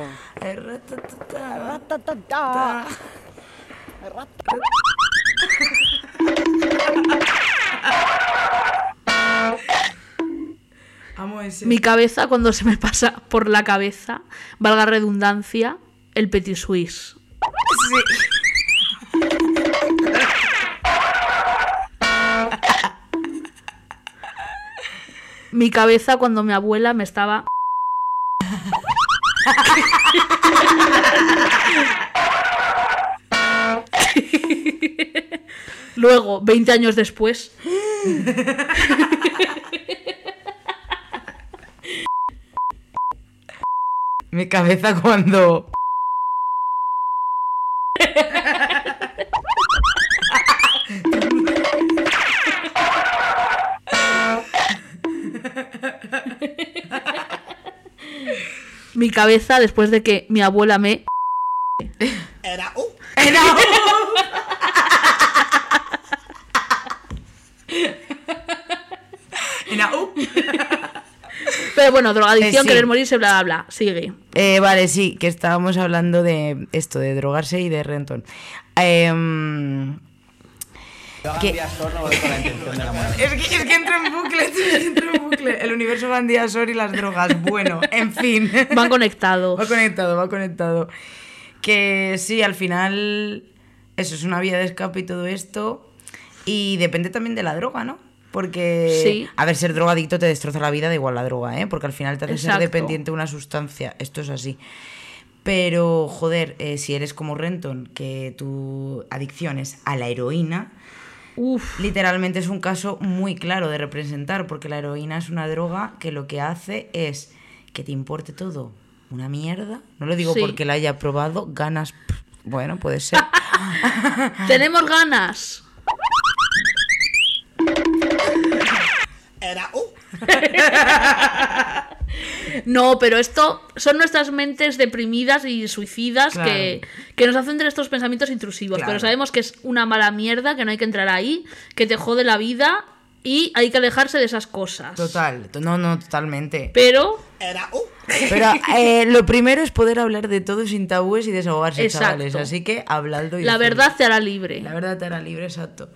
Amo ese. Mi cabeza, cuando se me pasa por la cabeza, valga redundancia, el petit suisse. Mi cabeza, cuando mi abuela me estaba. Luego, 20 años después, Mi cabeza cuando... mi cabeza, después de que mi abuela me. Era- Era- uh. Pero bueno, drogadicción, Eh, sí. querer morirse, bla, bla, bla. Sigue. Eh, vale, sí, que estábamos hablando de esto, de drogarse y de Renton. Em, Yo hagan ¿Qué? día sol, no voy con la intención de enamorarme. es, que, es que entro en bucle, que entro en bucle. El universo Gandía Sor y las drogas. Bueno, en fin. Van conectados. Va conectado, va conectado. Que sí, al final eso es una vía de escape y todo esto. Y depende también de la droga, ¿no? Porque, Sí. a ver, ser drogadicto te destroza la vida, da igual la droga, ¿eh? Porque al final te hace ser Exacto. dependiente de una sustancia. Esto es así. Pero, joder, eh, si eres como Renton, que tu adicción es a la heroína, Uf. literalmente es un caso muy claro de representar, porque la heroína es una droga que lo que hace es que te importe todo una mierda. No lo digo Sí. porque la haya probado, ganas. Bueno, puede ser. Tenemos ganas. No, pero esto son nuestras mentes deprimidas y suicidas Claro. que, que nos hacen tener estos pensamientos intrusivos. Claro. Pero sabemos que es una mala mierda, que no hay que entrar ahí, que te jode la vida y hay que alejarse de esas cosas. Total, to- no, no, totalmente. Pero Pero eh, lo primero es poder hablar de todo sin tabúes y desahogarse, Exacto. chavales. Así que habladlo y la verdad te hará libre. La verdad te hará libre, exacto.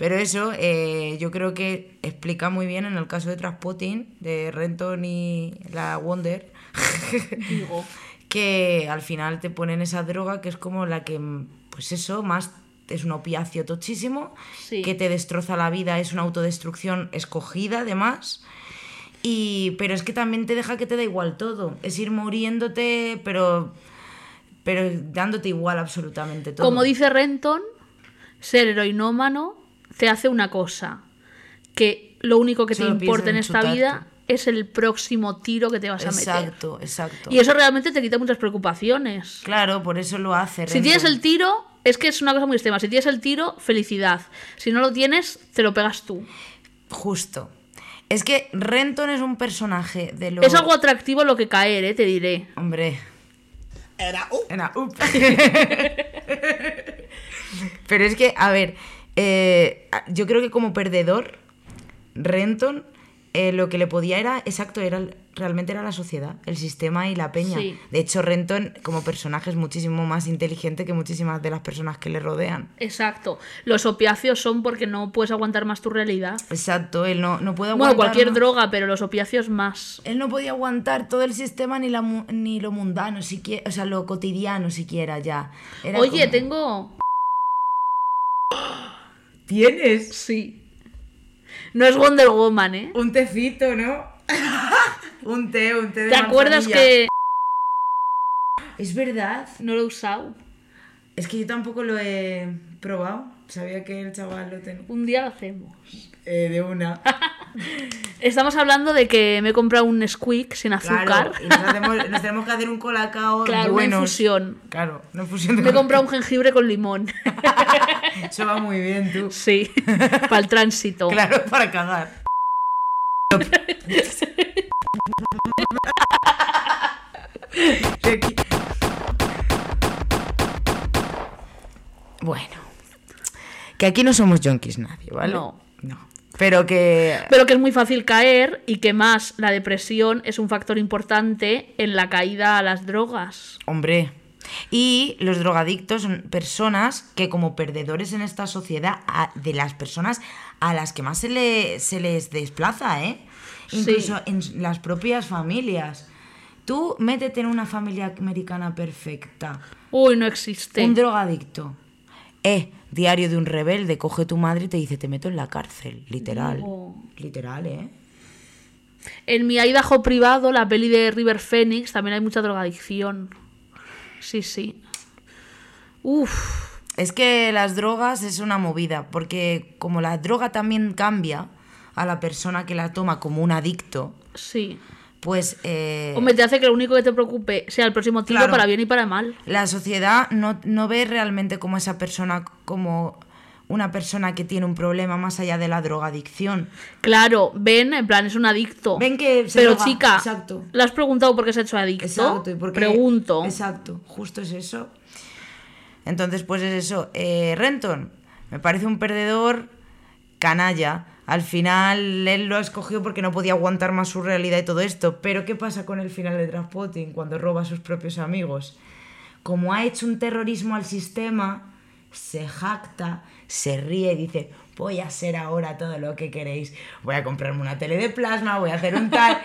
Pero eso eh, yo creo que explica muy bien en el caso de Transpotting, de Renton y la Wonder, Digo. que al final te ponen esa droga que es como la que, pues eso, más es un opiáceo tochísimo, Sí. que te destroza la vida, es una autodestrucción escogida además. Y, pero es que también te deja que te da igual todo. Es ir muriéndote, pero, pero dándote igual absolutamente todo. Como dice Renton, ser heroinómano te hace una cosa, que lo único que Solo te importa en en esta vida es el próximo tiro que te vas a meter. Exacto, exacto. Y eso realmente te quita muchas preocupaciones. Claro, por eso lo hace. Si tienes el tiro, es que es una cosa muy extrema. Si tienes el tiro, felicidad. Si no lo tienes, te lo pegas tú. Justo. Es que Renton es un personaje de lo... Es algo atractivo lo que caer, ¿eh? te diré. Hombre. Era uh. Era up. Pero es que, a ver, eh, yo creo que como perdedor, Renton eh, lo que le podía era, exacto, era realmente era la sociedad, el sistema y la peña. Sí. De hecho, Renton como personaje es muchísimo más inteligente que muchísimas de las personas que le rodean. Exacto. Los opiáceos son porque no puedes aguantar más tu realidad. Exacto, él no, no puede Bueno, aguantar. cualquier más. droga, pero los opiáceos más. Él no podía aguantar todo el sistema ni, la, ni lo mundano, siquiera, o sea, lo cotidiano siquiera ya. Era Oye, como- tengo. ¿Tienes? Sí. No es Wonder Woman, ¿eh? Un tecito, ¿no? un té, un té de ¿Te acuerdas que Es verdad. no lo he usado? Es que yo tampoco lo he probado. Sabía que el chaval lo tenía. Un día lo hacemos. Eh, de una. Estamos hablando de que me he comprado un squeak sin azúcar. Claro, y nos, hacemos- nos tenemos que hacer un colacao Claro, una infusión. Claro, una infusión de Me he comprado un jengibre con limón. Eso va muy bien, tú. Sí, para el tránsito. Claro, para cagar. Bueno, que aquí no somos junkies nadie, ¿vale? No. No. Pero que Pero que es muy fácil caer y que más la depresión es un factor importante en la caída a las drogas. Hombre. Y los drogadictos son personas que como perdedores en esta sociedad, a- de las personas a las que más se, le- se les desplaza, ¿eh? Sí. Incluso en las propias familias. Tú métete en una familia americana perfecta. Uy, no existe. Un drogadicto. Eh, diario de un rebelde, coge tu madre y te dice, te meto en la cárcel. Literal. Digo. Literal, ¿eh? En mi Idaho privado, la peli de River Phoenix, también hay mucha drogadicción. Sí, sí. Uf. Es que las drogas es una movida, porque como la droga también cambia a la persona que la toma como un adicto, Sí. Pues eh, Hombre, te hace que lo único que te preocupe sea el próximo tiro Claro. para bien y para mal. la sociedad no, no ve realmente como esa persona como una persona que tiene un problema más allá de la drogadicción. Claro, ven, en plan, es un adicto. Ven que se Pero droga, chica, exacto. ¿le has preguntado por qué se ha hecho adicto? Exacto, y porque- Pregunto. Exacto, justo es eso. Entonces, pues es eso. Eh, Renton, me parece un perdedor canalla. Al final él lo ha escogido porque no podía aguantar más su realidad y todo esto. Pero ¿qué pasa con el final de Transpotting cuando roba a sus propios amigos? Como ha hecho un terrorismo al sistema, se jacta, se ríe y dice, voy a ser ahora todo lo que queréis. Voy a comprarme una tele de plasma, voy a hacer un tal...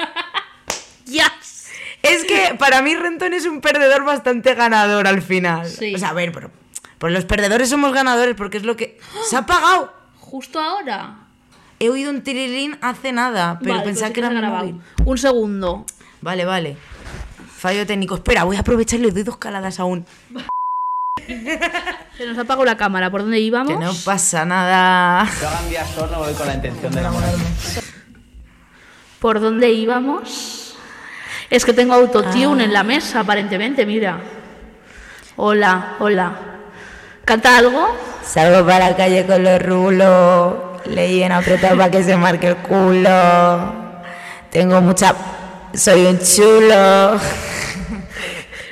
¡Yes! Es que para mí Renton es un perdedor bastante ganador al final. Sí. O sea, a ver, pero, pero los perdedores somos ganadores porque es lo que... ¡Se ha apagado! Justo ahora. He oído un tirilín hace nada, pero Vale, pensaba pues que era grabado. móvil. Un segundo. Vale, vale. Fallo técnico. Espera, voy a aprovechar y le doy dos caladas aún. Se nos apagó la cámara. ¿Por dónde íbamos? Que no pasa nada. Yo hagan día solo no voy con la intención de enamorarme. ¿Por dónde íbamos? Es que tengo autotune en la mesa, aparentemente, mira. Hola, hola. ¿Canta algo? Salgo para la calle con los rulos. Le lleno apretado para que se marque el culo. Tengo mucha Soy un chulo.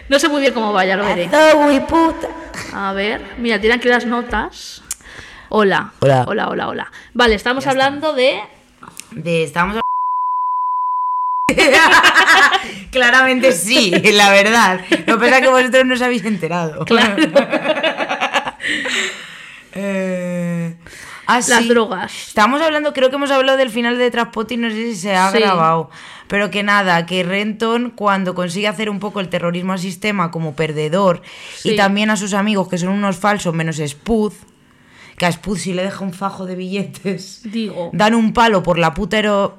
No sé muy bien cómo vaya, lo veré. Puta. A ver, mira, tiran aquí las notas. Hola. Hola. Hola, hola, hola. Vale, estamos hablando de. De, estábamos Claramente sí, la verdad. Lo que pasa es que vosotros no os habéis enterado. Claro. Eh, ah, Las sí. drogas. Estamos hablando, creo que hemos hablado del final de Transpotting, no sé si se ha Sí. grabado. Pero que nada, que Renton cuando consigue hacer un poco el terrorismo al sistema como perdedor Sí. y también a sus amigos que son unos falsos menos Spud, que a Spud sí le deja un fajo de billetes, Digo. dan un palo por la puta ero-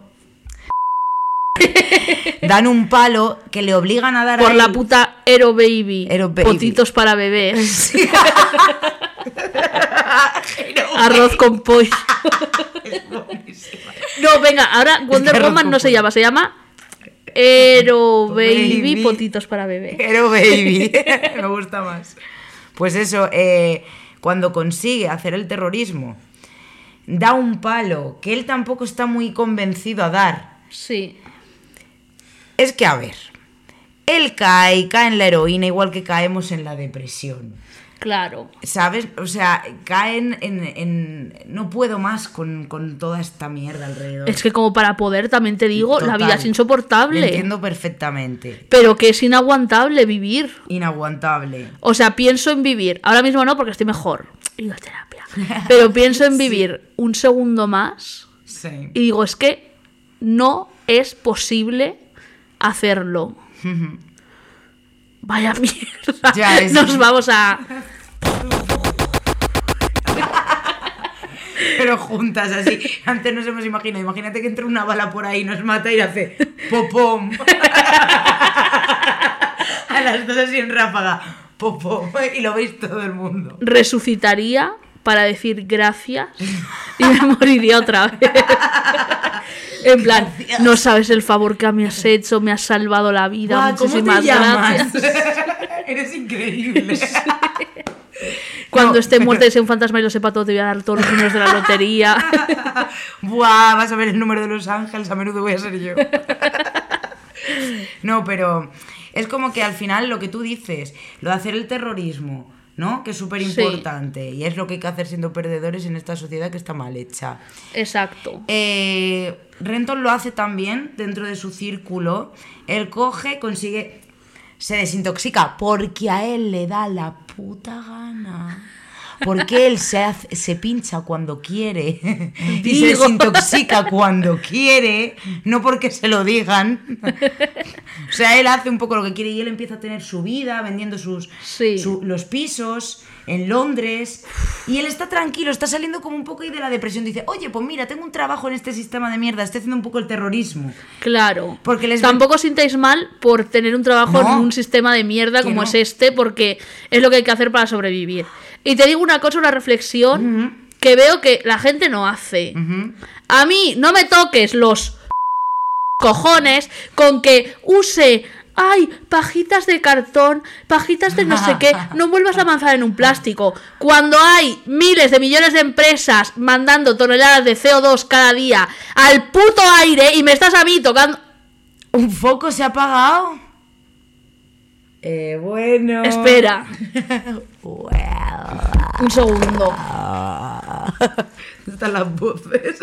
dan un palo que le obligan a dar Por a la él- puta Ero Baby. Baby. Potitos para bebés. Arroz con pollo. no, venga, ahora Wonder Woman no se llama, se llama Ero Baby, Baby. Potitos para bebés. Pero baby, me gusta más. Pues eso, eh, cuando consigue hacer el terrorismo, da un palo que él tampoco está muy convencido a dar. Sí, Es que, a ver, él cae, cae en la heroína igual que caemos en la depresión. Claro. ¿Sabes? O sea, caen en... en- no puedo más con, con toda esta mierda alrededor. Es que como para poder, también te digo, la vida es Lo insoportable. entiendo perfectamente. Pero que es inaguantable vivir. Inaguantable. O sea, pienso en vivir. Ahora mismo no, porque estoy mejor. A terapia. Pero pienso en vivir un segundo más. Sí. Y digo, es que no es posible hacerlo. Vaya mierda. Ya, es- Nos vamos a. Pero juntas así. Antes nos hemos imaginado. Imagínate que entra una bala por ahí nos mata y hace popom. A las dos así en ráfaga. Popom. Y lo veis todo el mundo. Resucitaría para decir gracias y me moriría otra vez. En plan, no sabes el favor que me has hecho, me has salvado la vida. Guau, ¿Cómo Muchísimas te llamas? gracias. Eres increíble. Cuando No, esté pero- muerta y sea un fantasma y lo sepa todo, te voy a dar todos los números de la lotería. Buah, vas a ver el número de los ángeles, a menudo voy a ser yo. No, pero es como que al final lo que tú dices, lo de hacer el terrorismo, ¿no? Que es súper importante y es lo que hay que hacer siendo perdedores en esta sociedad que está mal hecha. Exacto. Eh, Renton lo hace también dentro de su círculo. Él coge, consigue, se desintoxica porque a él le da la puta gana. Porque él se, hace- se pincha cuando quiere y se desintoxica cuando quiere, no porque se lo digan. O sea, él hace un poco lo que quiere y él empieza a tener su vida vendiendo sus Sí. su- los pisos en Londres y él está tranquilo, está saliendo como un poco ahí de la depresión. Dice, oye, pues mira, tengo un trabajo en este sistema de mierda, estoy haciendo un poco el terrorismo. Claro. Porque les Tampoco os sintáis mal por tener un trabajo No. en un sistema de mierda como no. es este, porque es lo que hay que hacer para sobrevivir. Y te digo una cosa, una reflexión que veo que la gente no hace. A mí no me toques los cojones con que use. Ay, pajitas de cartón, pajitas de no sé qué, no vuelvas a avanzar en un plástico. Cuando hay miles de millones de empresas mandando toneladas de CO2 cada día al puto aire y me estás a mí tocando... ¿Un foco se ha apagado? Eh, bueno. Espera, un segundo. Están las voces.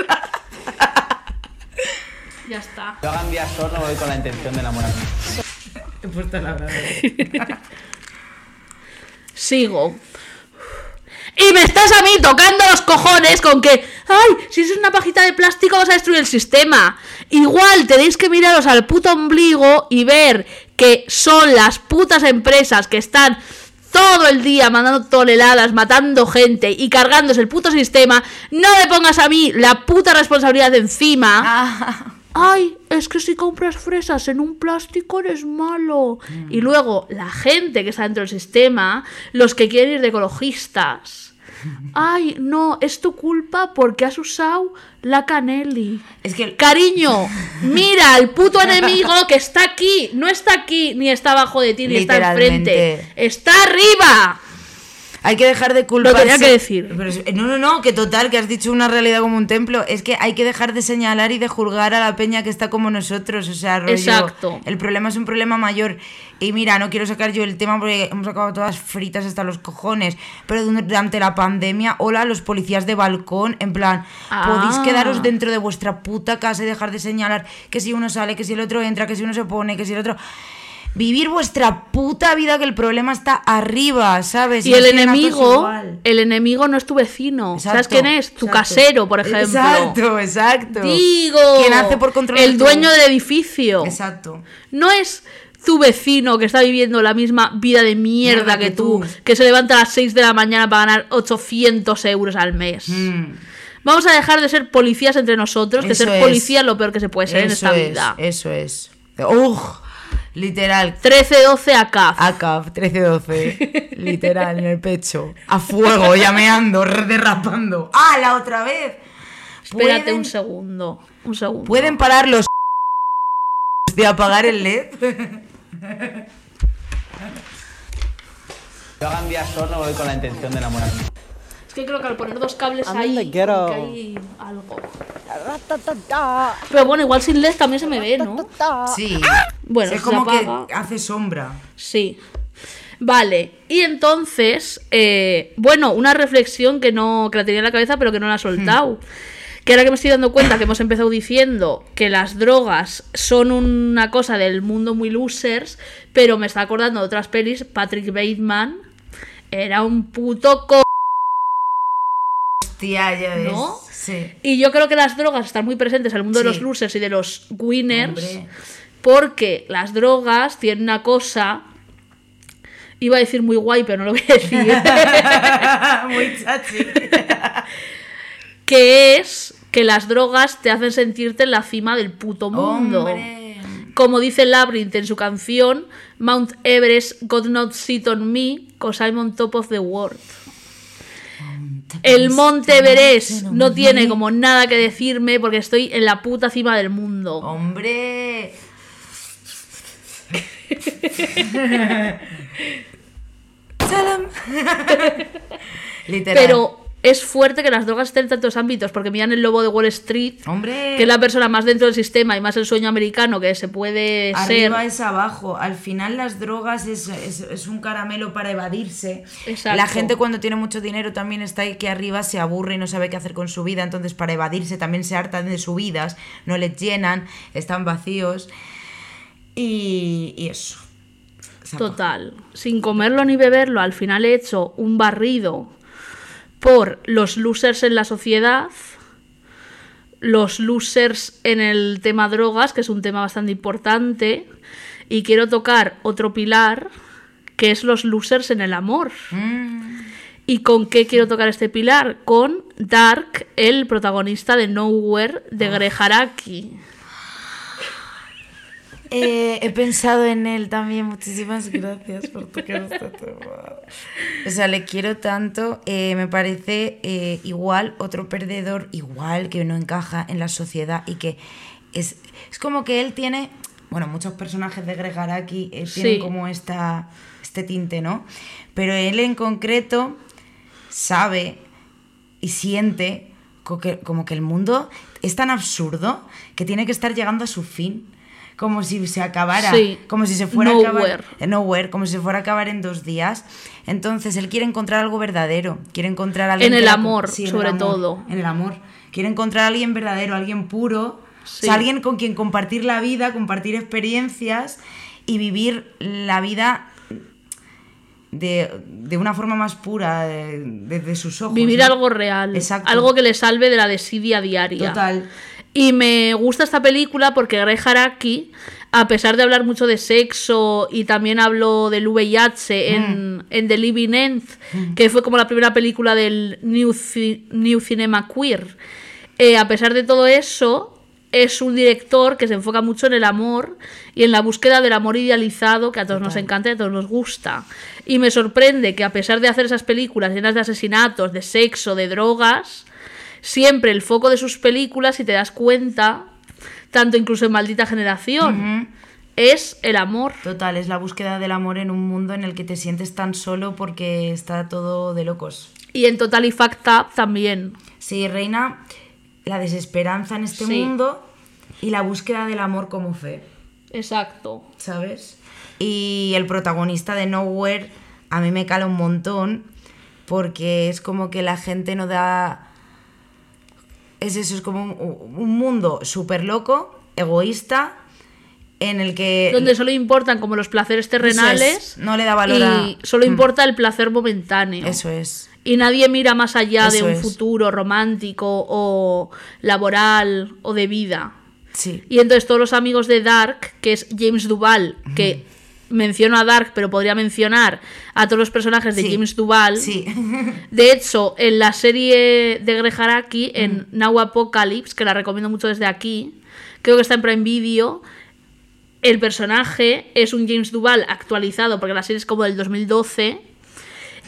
Ya está. Lo hagan vía solo voy con la intención de enamorarme. He puesto la. Sigo. Y me estás a mí tocando los cojones con que, ay, si es una pajita de plástico vas a destruir el sistema. Igual tenéis que miraros al puto ombligo y ver que son las putas empresas que están todo el día mandando toneladas, matando gente y cargándose el puto sistema. No me pongas a mí la puta responsabilidad de encima. Ah. Ay, es que si compras fresas en un plástico eres malo. Y luego la gente que está dentro del sistema, los que quieren ir de ecologistas. Ay, no, es tu culpa porque has usado la Canelli. Es que Cariño, mira al puto enemigo que está aquí. No está aquí, ni está abajo de ti, ni está enfrente. Está arriba. Hay que dejar de culparse. tenía que decir. Pero no, no, no, que total, que has dicho una realidad como un templo. Es que hay que dejar de señalar y de juzgar a la peña que está como nosotros. O sea, rollo, Exacto. El problema es un problema mayor. Y mira, no quiero sacar yo el tema porque hemos acabado todas fritas hasta los cojones. Pero durante la pandemia, hola, los policías de balcón, en plan, podéis Ah. quedaros dentro de vuestra puta casa y dejar de señalar que si uno sale, que si el otro entra, que si uno se pone, que si el otro. Vivir vuestra puta vida que el problema está arriba, ¿sabes? Y el enemigo, el enemigo no es tu vecino. ¿Sabes Exacto, quién es? Tu exacto. casero, por ejemplo. Exacto, exacto. Digo. Quien hace por controlar El todo. dueño del edificio. Exacto. No es tu vecino que está viviendo la misma vida de mierda, Mierda que, que tú, tú. que se levanta a las 6 de la mañana para ganar 800 euros al mes. Mm. Vamos a dejar de ser policías entre nosotros, que ser es. policía es lo peor que se puede ser en esta es, vida. Eso es. ¡Ugh! Literal. 13-12 a CAF. ACAP 13-12. Literal, en el pecho. A fuego, llameando, derrapando. ¡Ah, la otra vez! Espérate ¿Pueden- un segundo. Un segundo. ¿Pueden parar los de apagar el LED? Yo hagan día sol no voy con la intención de enamorarme. Es que creo que al poner dos cables I'm ahí, que hay algo. Pero bueno, igual sin LED también se me ve, ¿no? Sí. Bueno, es se como que apaga. hace sombra. Sí. Vale, y entonces, eh, bueno, una reflexión que no que la tenía en la cabeza pero que no la he soltado. Que ahora que me estoy dando cuenta que hemos empezado diciendo que las drogas son una cosa del mundo muy losers, pero me está acordando de otras pelis, Patrick Bateman era un puto co... Hostia, ya ves. ¿No? Sí. Y yo creo que las drogas están muy presentes en el mundo de los losers y de los winners, Hombre. porque las drogas tienen una cosa... Iba a decir muy guay, pero no lo voy a decir. Muy chachi. que es que las drogas te hacen sentirte en la cima del puto mundo. Hombre. Como dice Labyrinth en su canción, Mount Everest God not sit on me, cause I'm on top of the world. El Monte Everest no tiene como nada que decirme porque estoy en la puta cima del mundo. Hombre. Salam. Literal. Pero es fuerte que las drogas estén en tantos ámbitos, porque miran el lobo de Wall Street, Hombre. que es la persona más dentro del sistema y más el sueño americano que se puede ser. Arriba es abajo. Al final las drogas es, es- es un caramelo para evadirse. Exacto. La gente cuando tiene mucho dinero también está aquí arriba, se aburre y no sabe qué hacer con su vida. Entonces para evadirse también se hartan de sus vidas, no les llenan, están vacíos. Y, y eso. Total. Sin comerlo ni beberlo, al final he hecho un barrido por los losers en la sociedad, los losers en el tema drogas, que es un tema bastante importante, y quiero tocar otro pilar, que es los losers en el amor. Mm. ¿Y con qué quiero tocar este pilar? Con Dark, el protagonista de Nowhere de Greg Araki. Eh, he pensado en él también. Muchísimas gracias por tocar este tema. O sea, le quiero tanto. eh, me parece eh, igual otro perdedor, igual que no encaja en la sociedad y que es, es como que él tiene. Bueno, muchos personajes de Greg Araki eh, tienen Sí. como esta, este tinte, ¿no? Pero él en concreto sabe y siente que- como que el mundo es tan absurdo que tiene que estar llegando a su fin. Como si se acabara, Sí. como si se fuera a acabar. eh, Nowhere, como si se fuera a acabar en dos días. Entonces él quiere encontrar algo verdadero. Quiere encontrar a alguien En el la- amor, sí, en el sobre amor, todo. En el amor. Quiere encontrar a alguien verdadero, alguien puro. O Sí. sea, alguien con quien compartir la vida, compartir experiencias y vivir la vida de, de una forma más pura, de- desde sus ojos. Vivir ¿no? algo real. Exacto. Algo que le salve de la desidia diaria. Total. Y me gusta esta película porque Greg Haraki, a pesar de hablar mucho de sexo y también habló del VIH en, en The Living End, que fue como la primera película del New, Ci- New Cinema Queer, eh, a pesar de todo eso, es un director que se enfoca mucho en el amor y en la búsqueda del amor idealizado que a todos nos encanta y a todos nos gusta. Y me sorprende que a pesar de hacer esas películas llenas de asesinatos, de sexo, de drogas, siempre el foco de sus películas, si te das cuenta, tanto incluso en Maldita Generación, es el amor. Total, es la búsqueda del amor en un mundo en el que te sientes tan solo porque está todo de locos. Y en Total y Fact Up también. Sí, reina la desesperanza en este Sí. mundo y la búsqueda del amor como fe, Exacto. ¿sabes? Y el protagonista de Nowhere a mí me cala un montón porque es como que la gente no da... Es eso, es como un, un mundo súper loco, egoísta, en el que... Donde solo importan como los placeres terrenales. Es, no le da valor a- Y solo Mm. importa el placer momentáneo. Eso es. Y nadie mira más allá de un es. futuro romántico o laboral o de vida. Sí. Y entonces todos los amigos de Dark, que es James Duval, que menciono a Dark, pero podría mencionar a todos los personajes de Sí. James Duval. Sí. De hecho, en la serie de Greg Araki, en Now Apocalypse, que la recomiendo mucho desde aquí, creo que está en Prime Video, el personaje es un James Duval actualizado, porque la serie es como del 2012.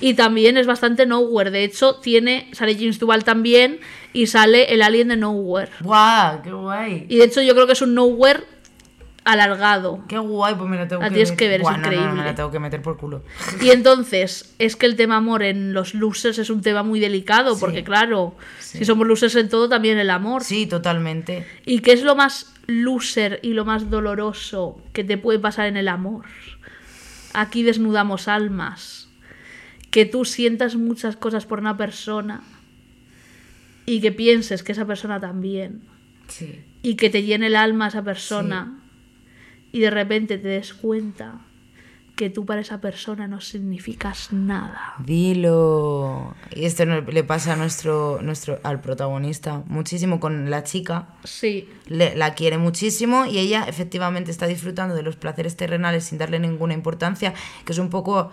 Y también es bastante Nowhere. De hecho, tiene, sale James Duval también y sale el alien de Nowhere. ¡Guau! ¡Qué guay! Y de hecho, yo creo que es un Nowhere alargado. ¡Qué guay! Pues me la tengo La que tienes ver. que ver, es no, no, no, increíble. me la tengo que meter por culo. Y entonces, es que el tema amor en los losers es un tema muy delicado, Sí. porque claro, Sí. si somos losers en todo, también el amor. Sí, totalmente. ¿Y qué es lo más loser y lo más doloroso que te puede pasar en el amor? Aquí desnudamos almas. Que tú sientas muchas cosas por una persona y que pienses que esa persona también. Sí. Y que te llene el alma esa persona y de repente te des cuenta que tú para esa persona no significas nada. Dilo. Y esto le pasa a nuestro, nuestro, al protagonista muchísimo con la chica. Sí, Le- la quiere muchísimo y ella efectivamente está disfrutando de los placeres terrenales sin darle ninguna importancia, que es un poco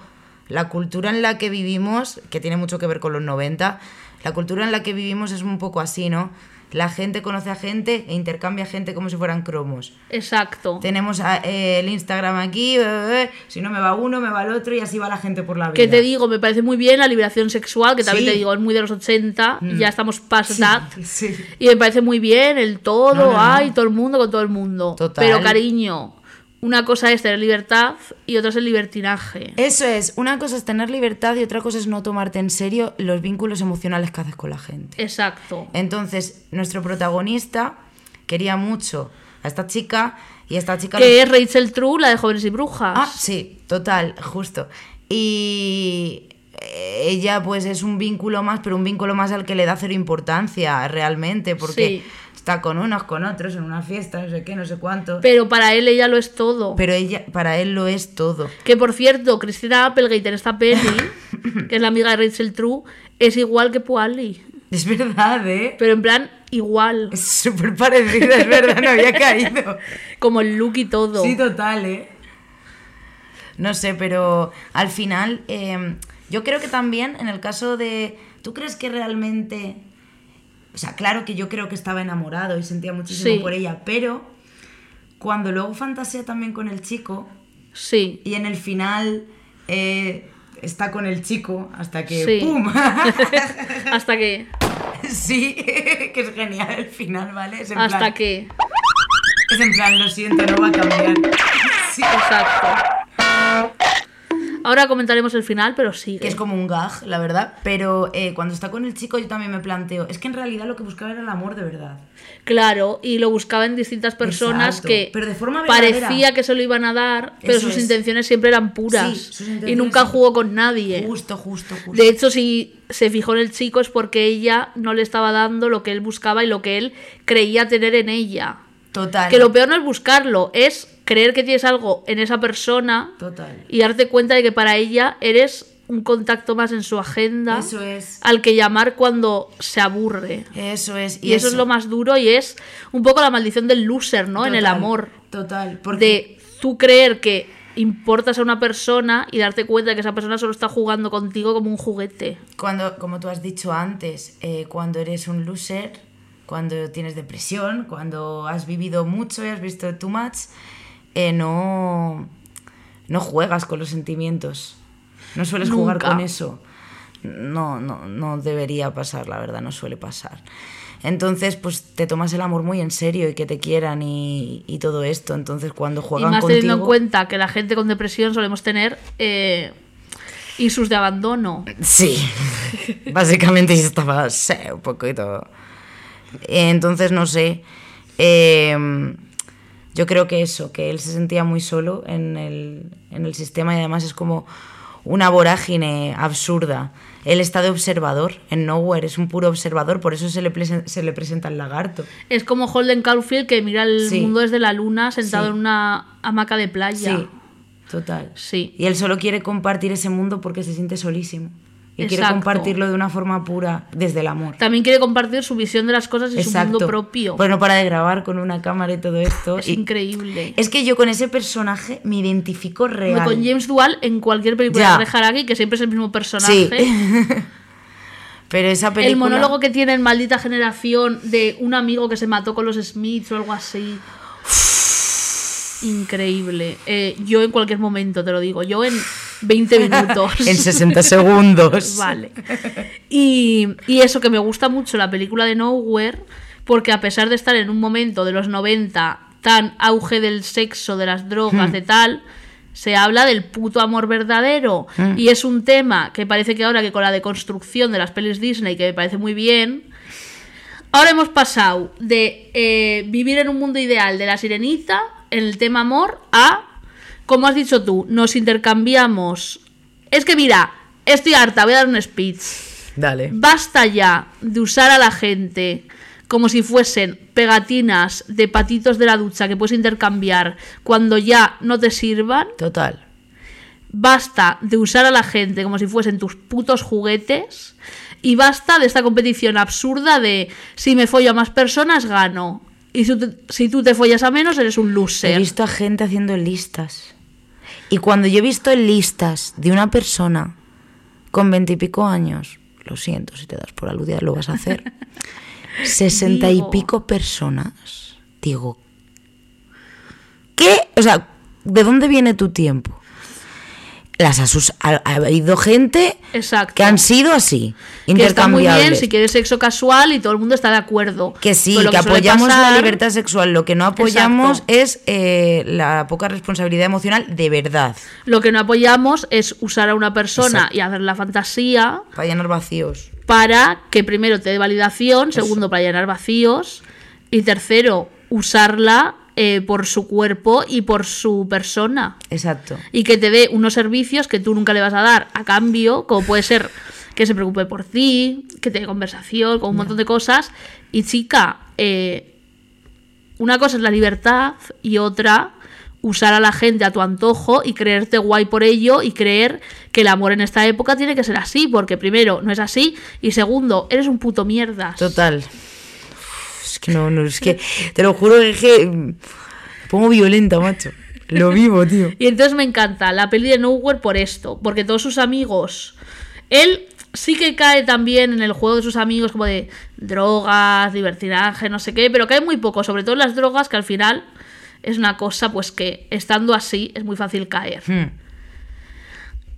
la cultura en la que vivimos, que tiene mucho que ver con los 90, la cultura en la que vivimos es un poco así, ¿no? La gente conoce a gente e intercambia gente como si fueran cromos. exacto. Tenemos a- eh, el Instagram aquí, eh, eh, si no me va uno, me va el otro y así va la gente por la vida. Que te digo, me parece muy bien la liberación sexual, que también Sí. te digo, es muy de los 80, y ya estamos past Sí, that. sí. Y me parece muy bien el todo, No, no, no. ay, todo el mundo con todo el mundo. Total. Pero cariño, una cosa es tener libertad y otra es el libertinaje. Eso es, una cosa es tener libertad y otra cosa es no tomarte en serio los vínculos emocionales que haces con la gente. Exacto. Entonces, nuestro protagonista quería mucho a esta chica y esta chica... Que es Rachel True, la de Jóvenes y Brujas. Ah, sí, total, justo. Y eh, ella pues es un vínculo más, pero un vínculo más al que le da cero importancia realmente, porque Sí. Está con unos, con otros, en una fiesta, no sé qué, no sé cuánto. Pero para él ella lo es todo. Pero ella, para él lo es todo. Que por cierto, Cristina Applegate en esta peli, que es la amiga de Rachel True, es igual que Puali. Es verdad, ¿eh? Pero en plan, igual. Es súper parecida, es verdad, no había caído. Como el look y todo. Sí, total, ¿eh? No sé, pero al final, eh, yo creo que también en el caso de... ¿Tú crees que realmente... O sea, claro que yo creo que estaba enamorado y sentía muchísimo Sí. por ella, pero cuando luego fantasea también con el chico Sí. y en el final eh, está con el chico hasta que Sí. ¡pum! Hasta que. sí, que es genial el final, ¿vale? Es en Hasta plan, que. Es en plan, lo siento, no va a cambiar. Sí. Exacto. Ahora comentaremos el final, pero sigue. que es como un gag, la verdad. Pero eh, cuando está con el chico yo también me planteo, es que en realidad lo que buscaba era el amor de verdad. Claro, y lo buscaba en distintas personas Exacto, que pero de forma parecía que se lo iban a dar, pero Eso sus es. intenciones siempre eran puras. Sí, sus y nunca siempre- jugó con nadie. Justo, justo, justo. De hecho, si se fijó en el chico es porque ella no le estaba dando lo que él buscaba y lo que él creía tener en ella. Total. Que lo peor no es buscarlo, es creer que tienes algo en esa persona Total. y darte cuenta de que para ella eres un contacto más en su agenda Eso es. al que llamar cuando se aburre. Eso es. Y, eso, es lo más duro y es un poco la maldición del loser, ¿no? En el Total, amor. Total. Porque De tú creer que importas a una persona y darte cuenta de que esa persona solo está jugando contigo como un juguete. cuando, como tú has dicho antes, eh, cuando eres un loser, cuando tienes depresión, cuando has vivido mucho y has visto too much, eh, no, no juegas con los sentimientos. No sueles jugar Nunca. con eso. No, no, no debería pasar, la verdad, no suele pasar. Entonces, pues te tomas el amor muy en serio y que te quieran y, y todo esto. Entonces, cuando Y juegan más contigo... teniendo en cuenta que la gente con depresión solemos tener eh, issues de abandono. Sí, básicamente yo estaba sí, un poquito. Entonces, no sé. eh, yo creo que eso, que él se sentía muy solo en el, en el sistema y además es como una vorágine absurda. Él está de observador en Nowhere, es un puro observador, por eso se le, se le presenta el lagarto. Es como Holden Caulfield que mira el Sí. mundo desde la luna sentado Sí. en una hamaca de playa. Sí, total. Sí. Y él solo quiere compartir ese mundo porque se siente solísimo. Y quiere Exacto. compartirlo de una forma pura, desde el amor. También quiere compartir su visión de las cosas y su mundo propio. Pues no para de grabar con una cámara y todo esto. es y- increíble. Es que yo con ese personaje me identifico real. Con James Duval en cualquier película Ya. de Haraki, que siempre es el mismo personaje. Sí. Pero esa película. El monólogo que tiene en Maldita Generación de un amigo que se mató con los Smiths o algo así. Increíble. Eh, yo en cualquier momento, te lo digo. Yo en 20 minutos. En 60 segundos. Vale. Y, y eso que me gusta mucho la película de Nowhere, porque a pesar de estar en un momento de los 90 tan auge del sexo, de las drogas, Hmm. de tal, se habla del puto amor verdadero. Hmm. Y es un tema que parece que ahora que con la deconstrucción de las pelis Disney, que me parece muy bien, ahora hemos pasado de eh, vivir en un mundo ideal de la sirenita, en el tema amor, a, como has dicho tú, nos intercambiamos. Es que mira, estoy harta, voy a dar un speech. Dale. Basta ya de usar a la gente como si fuesen pegatinas de patitos de la ducha que puedes intercambiar cuando ya no te sirvan. Total. Basta de usar a la gente como si fuesen tus putos juguetes. Y basta de esta competición absurda de si me follo a más personas, gano. Y si tú, si tú te follas a menos, eres un He loser. visto a gente haciendo listas. Y cuando yo he visto listas de una persona con veintipico años, lo siento si te das por aludida, lo vas a hacer. Sesenta y pico personas. Digo, ¿qué? O sea, ¿de dónde viene tu tiempo? Las ha, ha habido gente Exacto. que han sido así, que está muy bien intercambiables. si quieres sexo casual y todo el mundo está de acuerdo. Que sí, que suele apoyamos la pasar- libertad sexual. Lo que no apoyamos Exacto. es eh, la poca responsabilidad emocional de verdad. Lo que no apoyamos es usar a una persona Exacto. y hacer la fantasía Para llenar vacíos. para que primero te dé validación, segundo para llenar vacíos y tercero usarla eh, por su cuerpo y por su persona Exacto. y que te dé unos servicios que tú nunca le vas a dar a cambio, como puede ser que se preocupe por ti, que te dé conversación, con un montón de cosas. Y chica, eh, una cosa es la libertad y otra usar a la gente a tu antojo y creerte guay por ello y creer que el amor en esta época tiene que ser así, porque primero no es así y segundo, eres un puto mierda. Total. Es que no, no, es que te lo juro que, es que me pongo violenta, macho. Lo vivo, tío. Y entonces me encanta la peli de Nowhere por esto, porque todos sus amigos, él sí que cae también en el juego de sus amigos como de drogas, libertinaje, no sé qué, pero cae muy poco, sobre todo en las drogas que al final es una cosa pues que estando así es muy fácil caer. Hmm.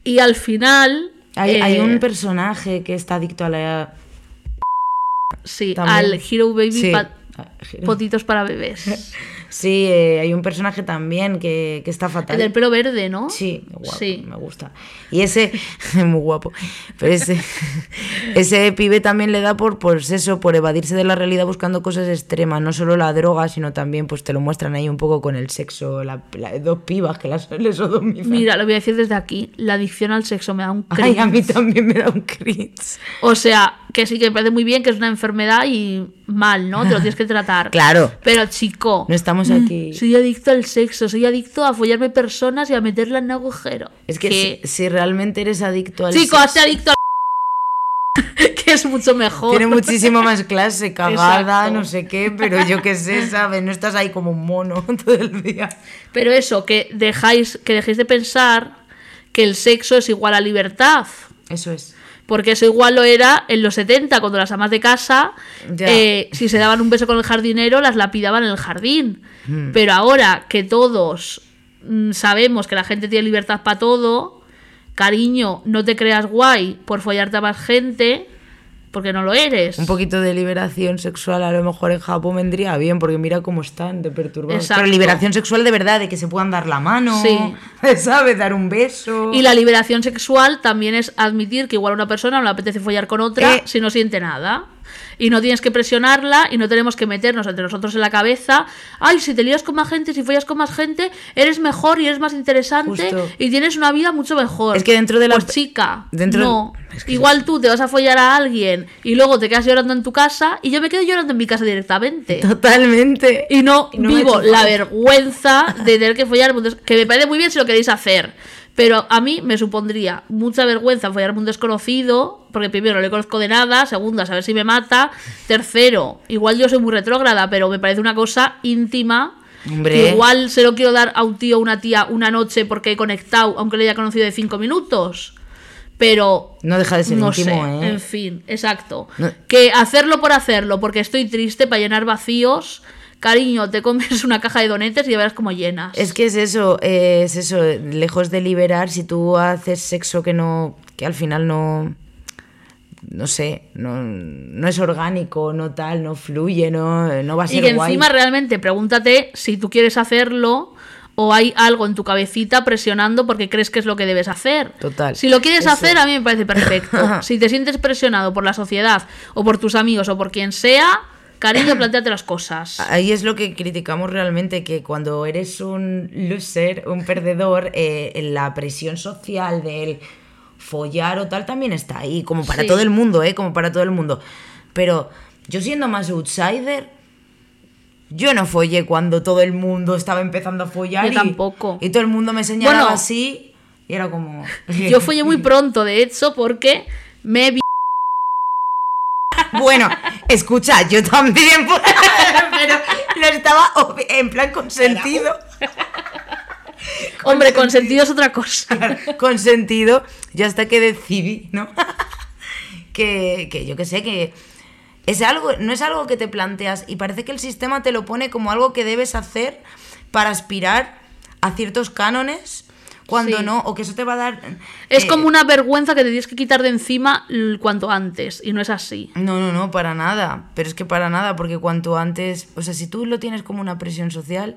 Y al final... Hay, hay eh, un personaje que está adicto a la. Sí, también. al Hero Baby Sí. pa- Ah, potitos para bebés. Sí, eh, hay un personaje también que, que está fatal. El del pelo verde, ¿no? Sí, guapo, Sí. me gusta. Y ese, muy guapo, pero ese, ese pibe también le da por, por eso, por evadirse de la realidad buscando cosas extremas, no solo la droga, sino también pues te lo muestran ahí un poco con el sexo, la, la- dos pibas que las le sodomizan. Mira, lo voy a decir desde aquí, la adicción al sexo me da un Ay, a mí cringe. también me da un cringe. O sea, que sí que me parece muy bien que es una enfermedad y mal, ¿no? Te lo tienes que tratar. Claro. Pero chico, No estamos mm, aquí. soy adicto al sexo, soy adicto a follarme personas y a meterla en agujero. Es que si, si realmente eres adicto al Chico, sexo, hazte adicto al que es mucho mejor. tiene muchísimo más clase, cagada, no sé qué, pero yo qué sé, ¿sabes? No estás ahí como un mono todo el día. Pero eso, que dejáis, que dejéis de pensar que el sexo es igual a libertad. Eso es. Porque eso igual lo era en los 70, cuando las amas de casa, eh, si se daban un beso con el jardinero, las lapidaban en el jardín. Hmm. Pero ahora que todos mm, sabemos que la gente tiene libertad para todo, cariño, no te creas guay por follarte a más gente, porque no lo eres. Un poquito de liberación sexual a lo mejor en Japón vendría bien, porque mira cómo están de perturbados. Exacto. Pero liberación sexual de verdad, de que se puedan dar la mano, Sí. ¿sabes? Dar un beso. Y la liberación sexual también es admitir que igual a una persona no le apetece follar con otra Eh. si no siente nada. Y no tienes que presionarla y no tenemos que meternos entre nosotros en la cabeza. Ay, si te lías con más gente, si follas con más gente, eres mejor y eres más interesante Justo. y tienes una vida mucho mejor. Es que dentro de la- Pues chica, dentro- no. Es que- Igual tú te vas a follar a alguien y luego te quedas llorando en tu casa y yo me quedo llorando en mi casa directamente. Totalmente. Y no, Y no vivo la vergüenza de tener que follar. Que me parece muy bien si lo queréis hacer. Pero a mí me supondría mucha vergüenza follar un desconocido. Porque primero, no le conozco de nada. Segundo, a saber si me mata. Tercero, igual yo soy muy retrógrada, pero me parece una cosa íntima. Hombre. que igual se lo quiero dar a un tío o una tía una noche porque he conectado, aunque le haya conocido de cinco minutos. Pero No deja de ser no íntimo, sé, ¿eh? en fin, exacto. No- Que hacerlo por hacerlo, porque estoy triste para llenar vacíos. Cariño, te comes una caja de donetes y ya verás cómo llenas. Es que es eso, eh, es eso, lejos de liberar, si tú haces sexo que no, que al final no, no sé, no, no es orgánico, no tal, no fluye, no, no va a y ser que guay. encima realmente pregúntate si tú quieres hacerlo o hay algo en tu cabecita presionando porque crees que es lo que debes hacer. Total. Si lo quieres Eso. hacer, a mí me parece perfecto. si te sientes presionado por la sociedad o por tus amigos o por quien sea, cariño, planteate las cosas. Ahí es lo que criticamos realmente, que cuando eres un loser, un perdedor, eh, la presión social del follar o tal también está ahí, como para Sí. todo el mundo, ¿eh? Como para todo el mundo. Pero yo siendo más outsider, yo no follé cuando todo el mundo estaba empezando a follar. Yo y, tampoco. Y todo el mundo me señalaba Bueno. así y era como... Yo follé muy pronto, de hecho, porque me vi Bueno, escucha, yo también, pero lo estaba en plan consentido. Hombre, consentido es otra cosa. consentido, yo hasta que decidí, ¿no? que, que yo que sé, que es algo, no es algo que te planteas y parece que el sistema te lo pone como algo que debes hacer para aspirar a ciertos cánones cuando Sí. no, o que eso te va a dar... Es eh, como una vergüenza que te tienes que quitar de encima cuanto antes, y no es así. No, no, no, para nada. Pero es que para nada, porque cuanto antes. O sea, si tú lo tienes como una presión social,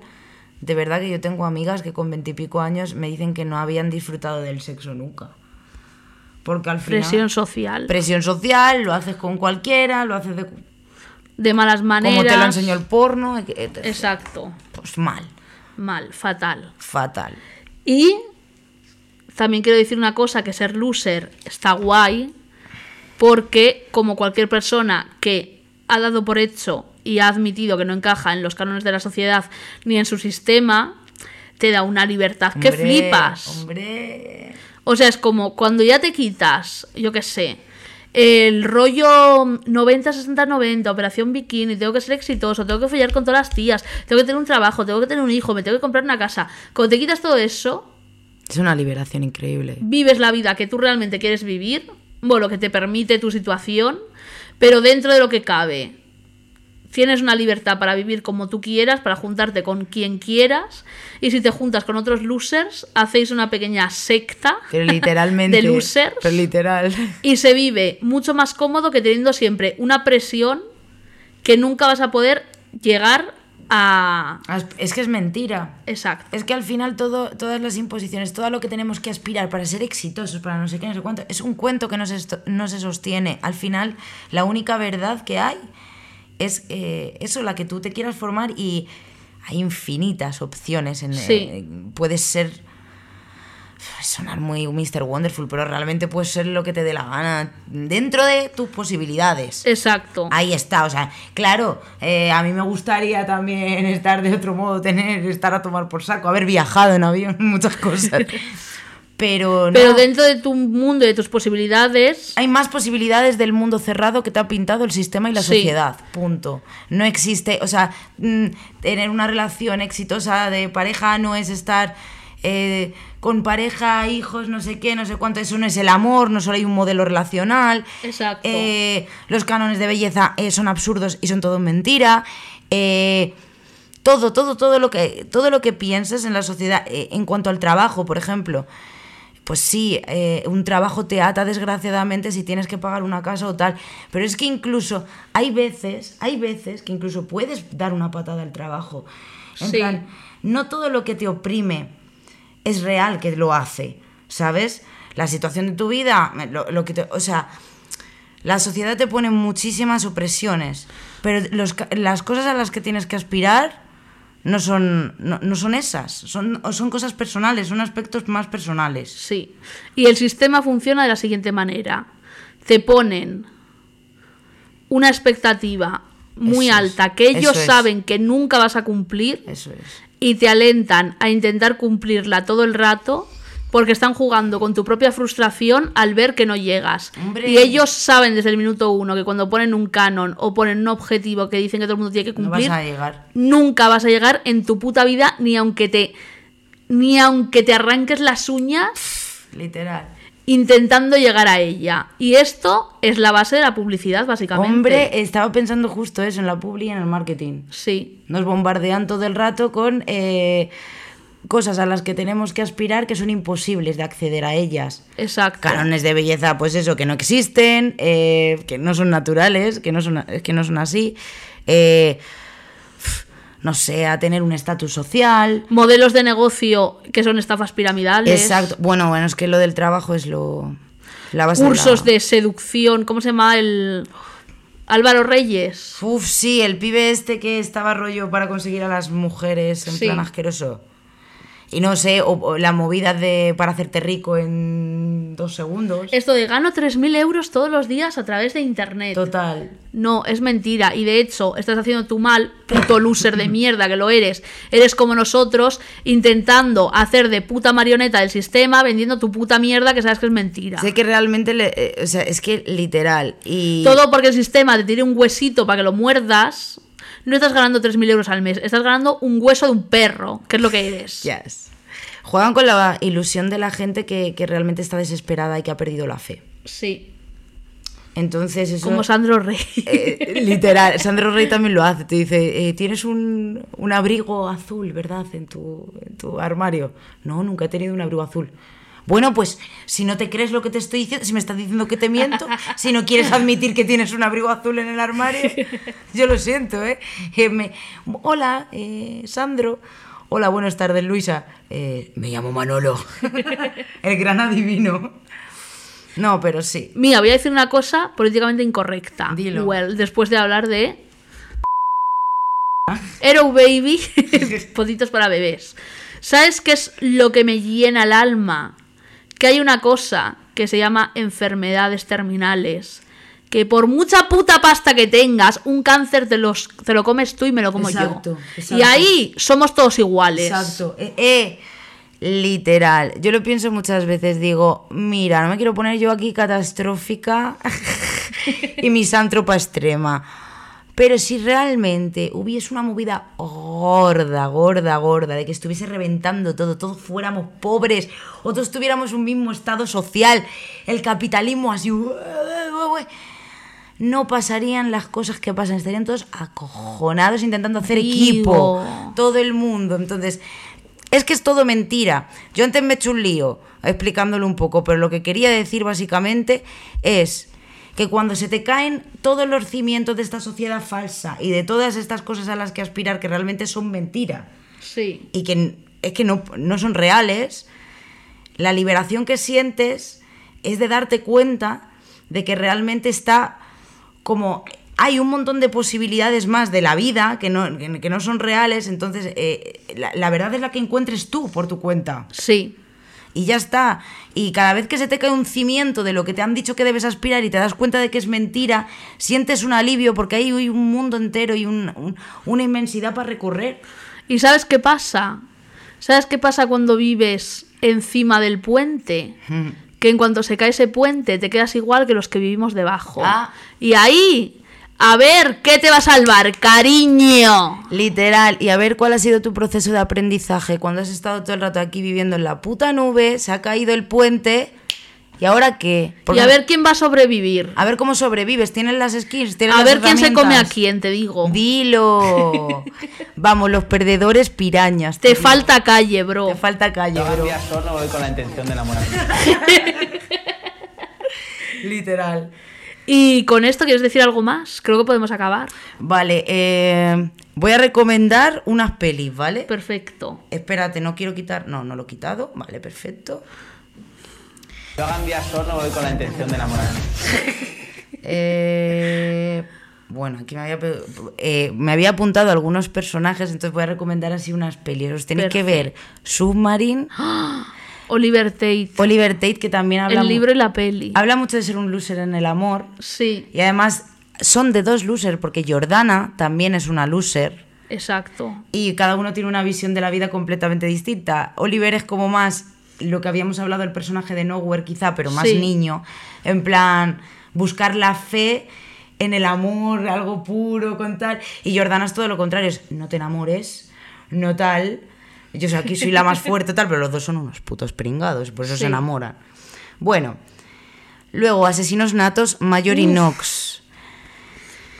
de verdad que yo tengo amigas que con veintipico años me dicen que no habían disfrutado del sexo nunca. Porque al final. Presión social, Presión social, lo haces con cualquiera, lo haces de. de malas maneras. Como te lo enseñó el porno. etc. Exacto, Pues mal, mal, fatal. fatal. Y también quiero decir una cosa, que ser loser está guay, porque como cualquier persona que ha dado por hecho y ha admitido que no encaja en los cánones de la sociedad ni en su sistema, te da una libertad que flipas. Hombre. O sea, es como cuando ya te quitas, yo qué sé, el rollo 90-60-90, operación bikini, tengo que ser exitoso, tengo que follar con todas las tías, tengo que tener un trabajo, tengo que tener un hijo, me tengo que comprar una casa. Cuando te quitas todo eso, Es una liberación increíble. vives la vida que tú realmente quieres vivir, bueno, que te permite tu situación, pero dentro de lo que cabe. Tienes una libertad para vivir como tú quieras, para juntarte con quien quieras, y si te juntas con otros losers, hacéis una pequeña secta Pero literalmente. de losers Pero literal. y se vive mucho más cómodo que teniendo siempre una presión que nunca vas a poder llegar a... Es que es mentira. Exacto. Es que al final todo, todas las imposiciones, todo lo que tenemos que aspirar para ser exitosos, para no sé qué, no sé cuánto, es un cuento que no se, no se sostiene. Al final, la única verdad que hay es eh, eso, la que tú te quieras formar y hay infinitas opciones. En, Sí. eh, puedes ser... Sonar muy Mr. Wonderful, pero realmente puedes ser lo que te dé la gana dentro de tus posibilidades. Exacto. Ahí está, o sea, claro, eh, a mí me gustaría también estar de otro modo, tener, estar a tomar por saco, haber viajado en avión, muchas cosas. Pero no. Pero dentro de tu mundo y de tus posibilidades, Hay más posibilidades del mundo cerrado que te ha pintado el sistema y la Sí. sociedad. Punto. No existe, o sea, mm, tener una relación exitosa de pareja no es estar eh, con pareja, hijos, no sé qué, no sé cuánto. Eso no es el amor, no solo hay un modelo relacional. Exacto. Eh, los cánones de belleza eh, son absurdos y son todo mentira. Todo, todo, todo lo que, todo lo que pienses en la sociedad, en cuanto al trabajo, por ejemplo pues sí, un trabajo te ata desgraciadamente si tienes que pagar una casa o tal. Pero es que incluso hay veces, hay veces que incluso puedes dar una patada al trabajo. En Sí. plan, no todo lo que te oprime es real que lo hace, ¿sabes? La situación de tu vida, lo, lo que te, o sea, la sociedad te pone muchísimas opresiones, pero los las cosas a las que tienes que aspirar no son, no, no son esas, son, son cosas personales, son aspectos más personales. Sí. Y el sistema funciona de la siguiente manera. Te ponen una expectativa muy Eso alta que ellos es. saben que nunca vas a cumplir Eso es. Y te alentan a intentar cumplirla todo el rato porque están jugando con tu propia frustración al ver que no llegas. Hombre. Y ellos saben desde el minuto uno que cuando ponen un canon o ponen un objetivo que dicen que todo el mundo tiene que No cumplir, vas a llegar. nunca vas a llegar en tu puta vida ni aunque te ni aunque te arranques las uñas Literal. Intentando llegar a ella. Y esto es la base de la publicidad, básicamente. Hombre, estaba pensando justo eso en la publi y en el marketing. Sí, Nos bombardean todo el rato con eh, cosas a las que tenemos que aspirar que son imposibles de acceder a ellas. exacto. Cánones de belleza, pues eso, que no existen, eh, que no son naturales, que no son, que no son así. eh, no sé, a tener un estatus social. Modelos de negocio que son estafas piramidales. Exacto. Bueno, bueno, es que lo del trabajo es lo. La base Cursos la- de seducción. ¿Cómo se llama el. Álvaro Reyes? Uf, sí, el pibe este que estaba rollo para conseguir a las mujeres en Sí. plan asqueroso. Y no sé, o, o la movida de para hacerte rico en dos segundos. Esto de gano 3.000 euros todos los días a través de internet. Total. No, es mentira. Y de hecho, estás haciendo tu mal, puto loser de mierda que lo eres. Eres como nosotros, intentando hacer de puta marioneta del sistema, vendiendo tu puta mierda que sabes que es mentira. Sé que realmente, le- eh, o sea, es que literal. Y Todo porque el sistema te tire un huesito para que lo muerdas. No estás ganando 3.000 euros al mes, estás ganando un hueso de un perro, que es lo que eres. Yes. Juegan con la ilusión de la gente que, que realmente está desesperada y que ha perdido la fe. Sí, Entonces, eso. como Sandro Rey. Eh, literal, Sandro Rey también lo hace. Te dice, eh, tienes un, un abrigo azul, ¿verdad? En tu, en tu armario. No, nunca he tenido un abrigo azul. Bueno, pues si no te crees lo que te estoy diciendo, si me estás diciendo que te miento, si no quieres admitir que tienes un abrigo azul en el armario, yo lo siento, ¿eh? Eh, me- hola, eh, Sandro. Hola, buenas tardes, Luisa. Eh, me llamo Manolo. el gran adivino. No, pero sí. Mira, voy a decir una cosa políticamente incorrecta. Dilo. Well, después de hablar de. Hero Baby, pocitos para bebés. ¿Sabes qué es lo que me llena el alma? Que hay una cosa que se llama enfermedades terminales. Que por mucha puta pasta que tengas, un cáncer te, los, te lo comes tú y me lo como Exacto, yo. exacto. Y ahí somos todos iguales. Exacto. Eh, eh, literal. Yo lo pienso muchas veces. Digo, mira, no me quiero poner yo aquí catastrófica y misántropa extrema. Pero si realmente hubiese una movida gorda, gorda, gorda, de que estuviese reventando todo, todos fuéramos pobres, o todos tuviéramos un mismo estado social, el capitalismo así, no pasarían las cosas que pasan, estarían todos acojonados intentando hacer Digo. equipo, todo el mundo. Entonces, es que es todo mentira. Yo antes me he hecho un lío explicándolo un poco, pero lo que quería decir básicamente es que cuando se te caen todos los cimientos de esta sociedad falsa y de todas estas cosas a las que aspirar que realmente son mentira Sí. y que es que no, no son reales, la liberación que sientes es de darte cuenta de que realmente está como hay un montón de posibilidades más de la vida que no, que, no son reales, entonces eh, la, la verdad es la que encuentres tú por tu cuenta. Sí. Y ya está. Y cada vez que se te cae un cimiento de lo que te han dicho que debes aspirar y te das cuenta de que es mentira, sientes un alivio porque hay un mundo entero y un- un- una inmensidad para recorrer. ¿Y sabes qué pasa? ¿Sabes qué pasa cuando vives encima del puente? Que en cuanto se cae ese puente te quedas igual que los que vivimos debajo. Ah. Y ahí, a ver, ¿qué te va a salvar, cariño? Literal, y a ver cuál ha sido tu proceso de aprendizaje cuando has estado todo el rato aquí viviendo en la puta nube, se ha caído el puente ¿Y ahora qué? Y a ver quién va a sobrevivir. a ver cómo sobrevives. Tienes las skills, tienes A las ver quién se come a quién, te digo. Dilo. Vamos, los perdedores pirañas. Te falta calle, bro. Te falta calle, Yo bro. solo voy con la intención de enamorarme. Literal. Y con esto, ¿quieres decir algo más? Creo que podemos acabar. Vale, eh, voy a recomendar unas pelis, ¿vale? Perfecto. Espérate, no quiero quitar. No, no lo he quitado. Vale, perfecto. Yo hagan día solo voy con la intención de enamorarme. Eh, bueno, aquí me había, eh, me había apuntado algunos personajes, entonces voy a recomendar así unas pelis. Os tenéis que ver Submarine, Oliver Tate. Oliver Tate, que también habla, el libro y la peli. habla mucho de ser un loser en el amor. Sí, Y además son de dos losers, porque Jordana también es una loser. exacto. Y cada uno tiene una visión de la vida completamente distinta. Oliver es como más lo que habíamos hablado del personaje de Nowhere, quizá, pero más Sí. niño. En plan, buscar la fe en el amor, algo puro, con tal. Y Jordana es todo lo contrario, es no te enamores, no tal. Yo aquí soy la más fuerte, tal, pero los dos son unos putos pringados, por eso Sí. se enamoran. Bueno, luego, Asesinos Natos, Mayor y. Nox.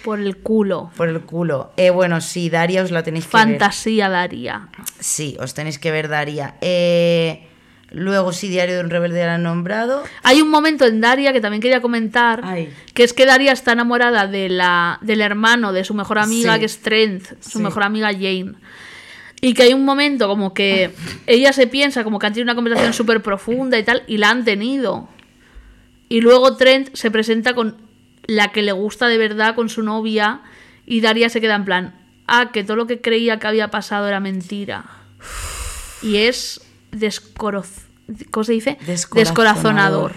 Por el culo. Por el culo. Eh, bueno, sí, Daria os la tenéis que ver. Fantasía Daria. Sí, os tenéis que ver Daria. Eh, luego sí, Diario de un Rebelde la han nombrado. Hay un momento en Daria que también quería comentar, Ay. que es que Daria está enamorada de la, del hermano de su mejor amiga, Sí. que es Trent, su Sí. mejor amiga Jane. Y que hay un momento como que ella se piensa como que han tenido una conversación súper profunda y tal, y la han tenido. Y luego Trent se presenta con la que le gusta de verdad, con su novia, y Daria se queda en plan, ah, que todo lo que creía que había pasado era mentira. Y es descoroz... ¿Cómo se dice? Descorazonador. Descorazonador.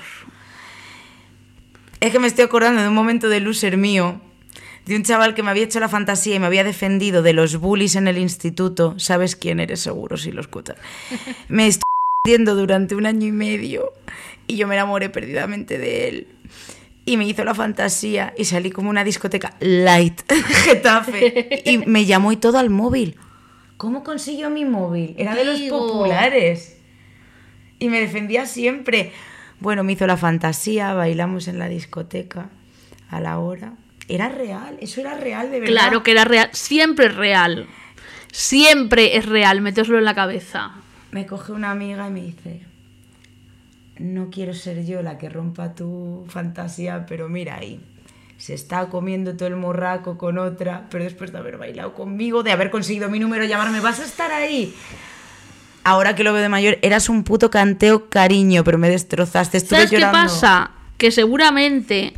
Es que me estoy acordando de un momento de loser mío, de un chaval que me había hecho la fantasía y me había defendido de los bullies en el instituto. ¿Sabes quién eres seguro si lo escuchas? Me viendo durante un año y medio y yo me enamoré perdidamente de él. Y me hizo la fantasía y salí como una discoteca light, Getafe. Y me llamó y todo al móvil. ¿Cómo consiguió mi móvil? Era de los populares. Y me defendía siempre. Bueno, me hizo la fantasía, bailamos en la discoteca a la hora. Era real, eso era real de verdad. Claro que era real. Siempre es real. Siempre es real. Meteoslo en la cabeza. Me coge una amiga y me dice, no quiero ser yo la que rompa tu fantasía, pero mira ahí. Se está comiendo todo el morraco con otra, pero después de haber bailado conmigo, de haber conseguido mi número, llamarme, vas a estar ahí. Ahora que lo veo de mayor, eras un puto canteo cariño, pero me destrozaste, estuve ¿Sabes llorando. qué pasa? Que seguramente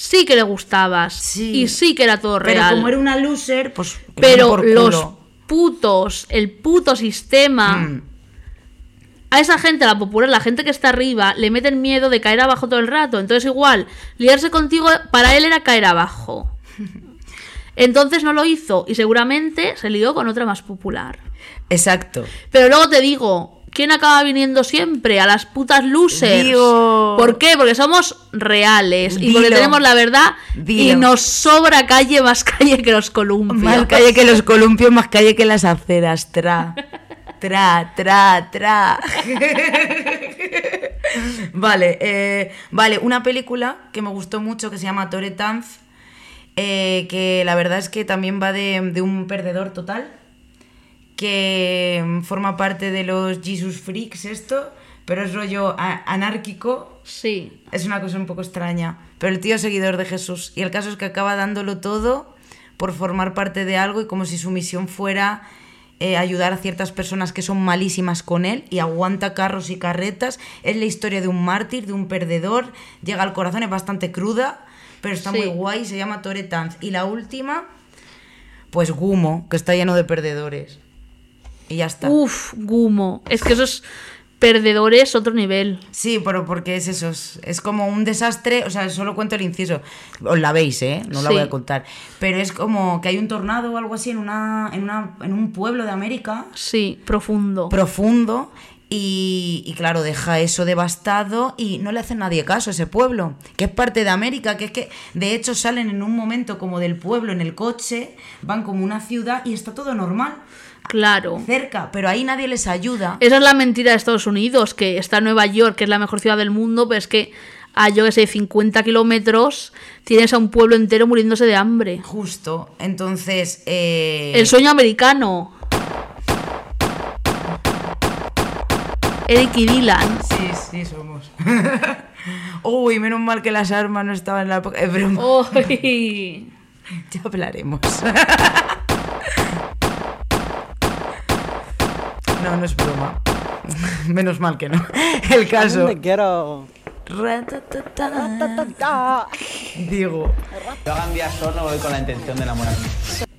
sí que le gustabas. Sí. Y sí que era todo Pero real. como era una loser, pues... Pero los putos, el puto sistema. Mm. A esa gente, a la popular, la gente que está arriba, le meten miedo de caer abajo todo el rato. Entonces, igual, liarse contigo para él era caer abajo. Entonces no lo hizo y seguramente se lió con otra más popular. Exacto. Pero luego te digo, ¿quién acaba viniendo siempre? A las putas losers. Digo. ¿Por qué? Porque somos reales y porque tenemos la verdad y nos sobra calle más calle que los columpios. Más calle que los columpios, más calle que las aceras. Tra, tra, tra, tra. vale, eh, vale, una película que me gustó mucho que se llama Tore Tanz, eh, que la verdad es que también va de, de un perdedor total, que mm, forma parte de los Jesus Freaks esto, pero es rollo anárquico, Sí. es una cosa un poco extraña. Pero el tío es seguidor de Jesús. Y el caso es que acaba dándolo todo por formar parte de algo y como si su misión fuera eh, ayudar a ciertas personas que son malísimas con él y aguanta carros y carretas. Es la historia de un mártir, de un perdedor. Llega al corazón, es bastante cruda, pero está Sí. muy guay. Se llama Tore Tanz. Y la última, pues Gumo, que está lleno de perdedores. Y ya está. Uf, Gumo. Es que esos perdedores otro nivel. Sí, pero porque es eso, es, como un desastre, o sea, solo cuento el inciso, os la veis, ¿eh? No la Sí. voy a contar, pero es como que hay un tornado o algo así en, una, en, una, en un pueblo de América Sí, profundo. profundo y, y claro, deja eso devastado y no le hace nadie caso a ese pueblo, que es parte de América, que es que de hecho salen en un momento como del pueblo en el coche, van como una ciudad y está todo normal. Claro. cerca, pero ahí nadie les ayuda. Esa es la mentira de Estados Unidos, que está Nueva York, que es la mejor ciudad del mundo, pero es que a yo que sé, 50 kilómetros tienes a un pueblo entero muriéndose de hambre. Justo. Entonces, eh, El sueño americano. Eric y Dylan. Sí, sí, somos. Uy, menos mal que las armas no estaban en la época. Es broma. Uy. Ya hablaremos. No, no es broma. Menos mal que no. El caso. Ghetto. Ratatata. Digo. Yo hagan día sol, no voy con la intención de enamorarme.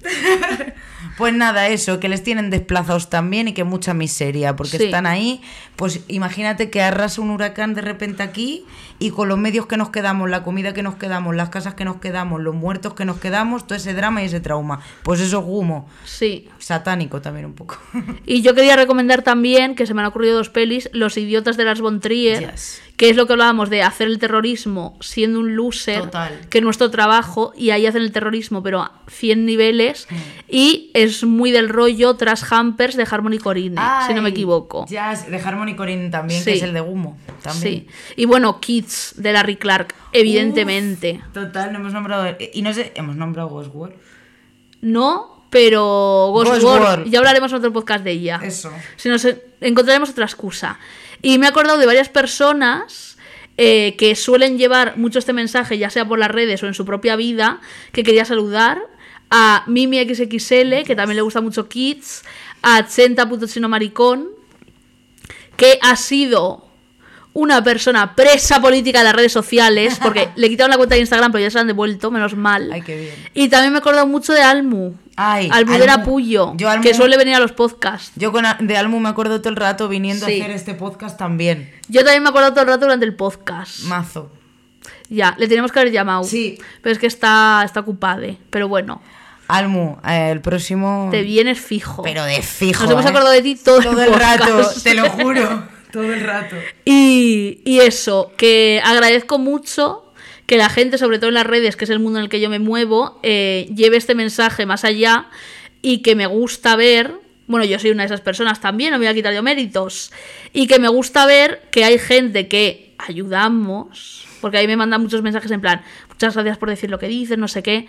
Pues nada, eso, que les tienen desplazados también y que mucha miseria, porque Sí. están ahí, pues imagínate que arrasa un huracán de repente aquí y con los medios que nos quedamos, la comida que nos quedamos, las casas que nos quedamos, los muertos que nos quedamos, todo ese drama y ese trauma. Pues eso es humo. Sí. Satánico también un poco. Y yo quería recomendar también, que se me han ocurrido dos pelis, Los idiotas de Las von Trier, Yes. Que es lo que hablábamos de hacer el terrorismo siendo un loser, Total. que es nuestro trabajo, y ahí hacen el terrorismo, pero a 100 niveles, Mm. y es muy del rollo tras Hampers de Harmony Corine, si no me equivoco. Ya, de Harmony Corinne también, Sí. que es el de humo. También. Sí. Y bueno, Kids de Larry Clark, evidentemente. Total, no hemos nombrado. Y no sé, hemos nombrado Ghost World. No, pero Ghost, Ghost ya hablaremos en otro podcast de ella. Eso. Si nos en- encontraremos otra excusa. Y me he acordado de varias personas eh, que suelen llevar mucho este mensaje, ya sea por las redes o en su propia vida, que quería saludar. A Mimi XXL, que también le gusta mucho Kids. A Chenta Puto Chino Maricón, que ha sido una persona presa política de las redes sociales, porque le quitaron la cuenta de Instagram, pero ya se la han devuelto, menos mal. Ay, qué bien. Y también me he acordado mucho de Almu. Ay, Almu. Yo Almu- que suele venir a los podcasts. Yo con, de Almu me acuerdo todo el rato viniendo Sí. a hacer este podcast también. Yo también me acuerdo todo el rato durante el podcast. Mazo. Ya, le tenemos que haber llamado. Sí. Pero es que está, está ocupade. Pero bueno, Almu, eh, el próximo. te vienes fijo. Pero de fijo. Nos hemos ¿eh? acordado de ti todo, Todo el rato, te lo juro. Todo el rato. Y, eso, que agradezco mucho que la gente, sobre todo en las redes, que es el mundo en el que yo me muevo, eh, lleve este mensaje más allá y que me gusta ver, bueno, yo soy una de esas personas también, no me voy a quitar yo méritos, y que me gusta ver que hay gente que ayudamos, porque ahí me mandan muchos mensajes en plan, muchas gracias por decir lo que dices, no sé qué.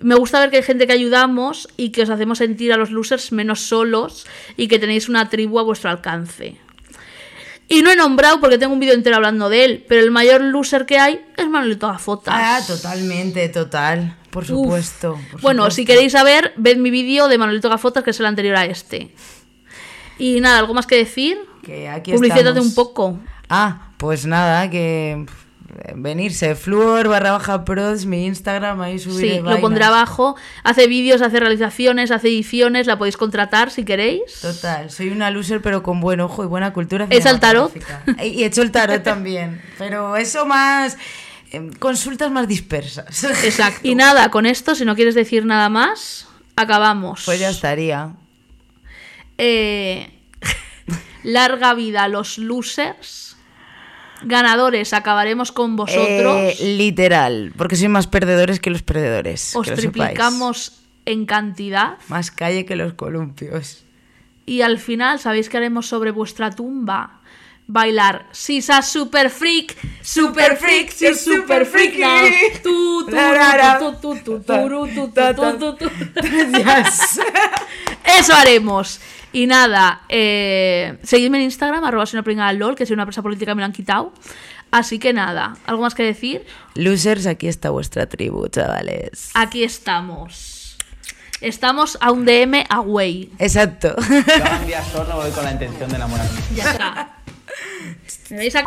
Me gusta ver que hay gente que ayudamos y que os hacemos sentir a los losers menos solos y que tenéis una tribu a vuestro alcance. Y no he nombrado porque tengo un vídeo entero hablando de él, pero el mayor loser que hay es Manolito Gafotas. Ah, totalmente, total. Por supuesto. por Bueno, supuesto. si queréis saber, ved mi vídeo de Manolito Gafotas, que es el anterior a este. Y nada, ¿algo más que decir? Que aquí Publicítate un poco. Ah, pues nada, que venirse. Fluor barra baja pros, mi Instagram, ahí subiré Sí, lo pondré abajo. Hace vídeos, hace realizaciones, hace ediciones, la podéis contratar si queréis. Total, soy una loser pero con buen ojo y buena cultura. ¿Echa el tarot? Y he hecho el tarot también, pero eso más... eh, Consultas más dispersas. Exacto. Y nada, con esto, si no quieres decir nada más, acabamos. Pues ya estaría. Eh, larga vida a los losers. Ganadores, acabaremos con vosotros. Eh, literal, porque soy más perdedores que los perdedores. Os que lo triplicamos en cantidad. Más calle que los columpios. Y al final, ¿sabéis qué haremos sobre vuestra tumba? Bailar Sisa Super Freak, Super Freak, sí, Super Freak now. Tu, tu, tu, tu, tu, tu, turu, tu, tu, tu, tu, tu. Eso haremos. Y nada, eh, seguidme en Instagram, arroba soy una pringada lol, que soy una presa política, me lo han quitado. Así que nada, ¿algo más que decir? Losers, aquí está vuestra tribu, chavales. Aquí estamos. Estamos a un DM away. Exacto. Yo hagan día sol, no voy con la intención de enamorarme. Ya está. Tendréis a.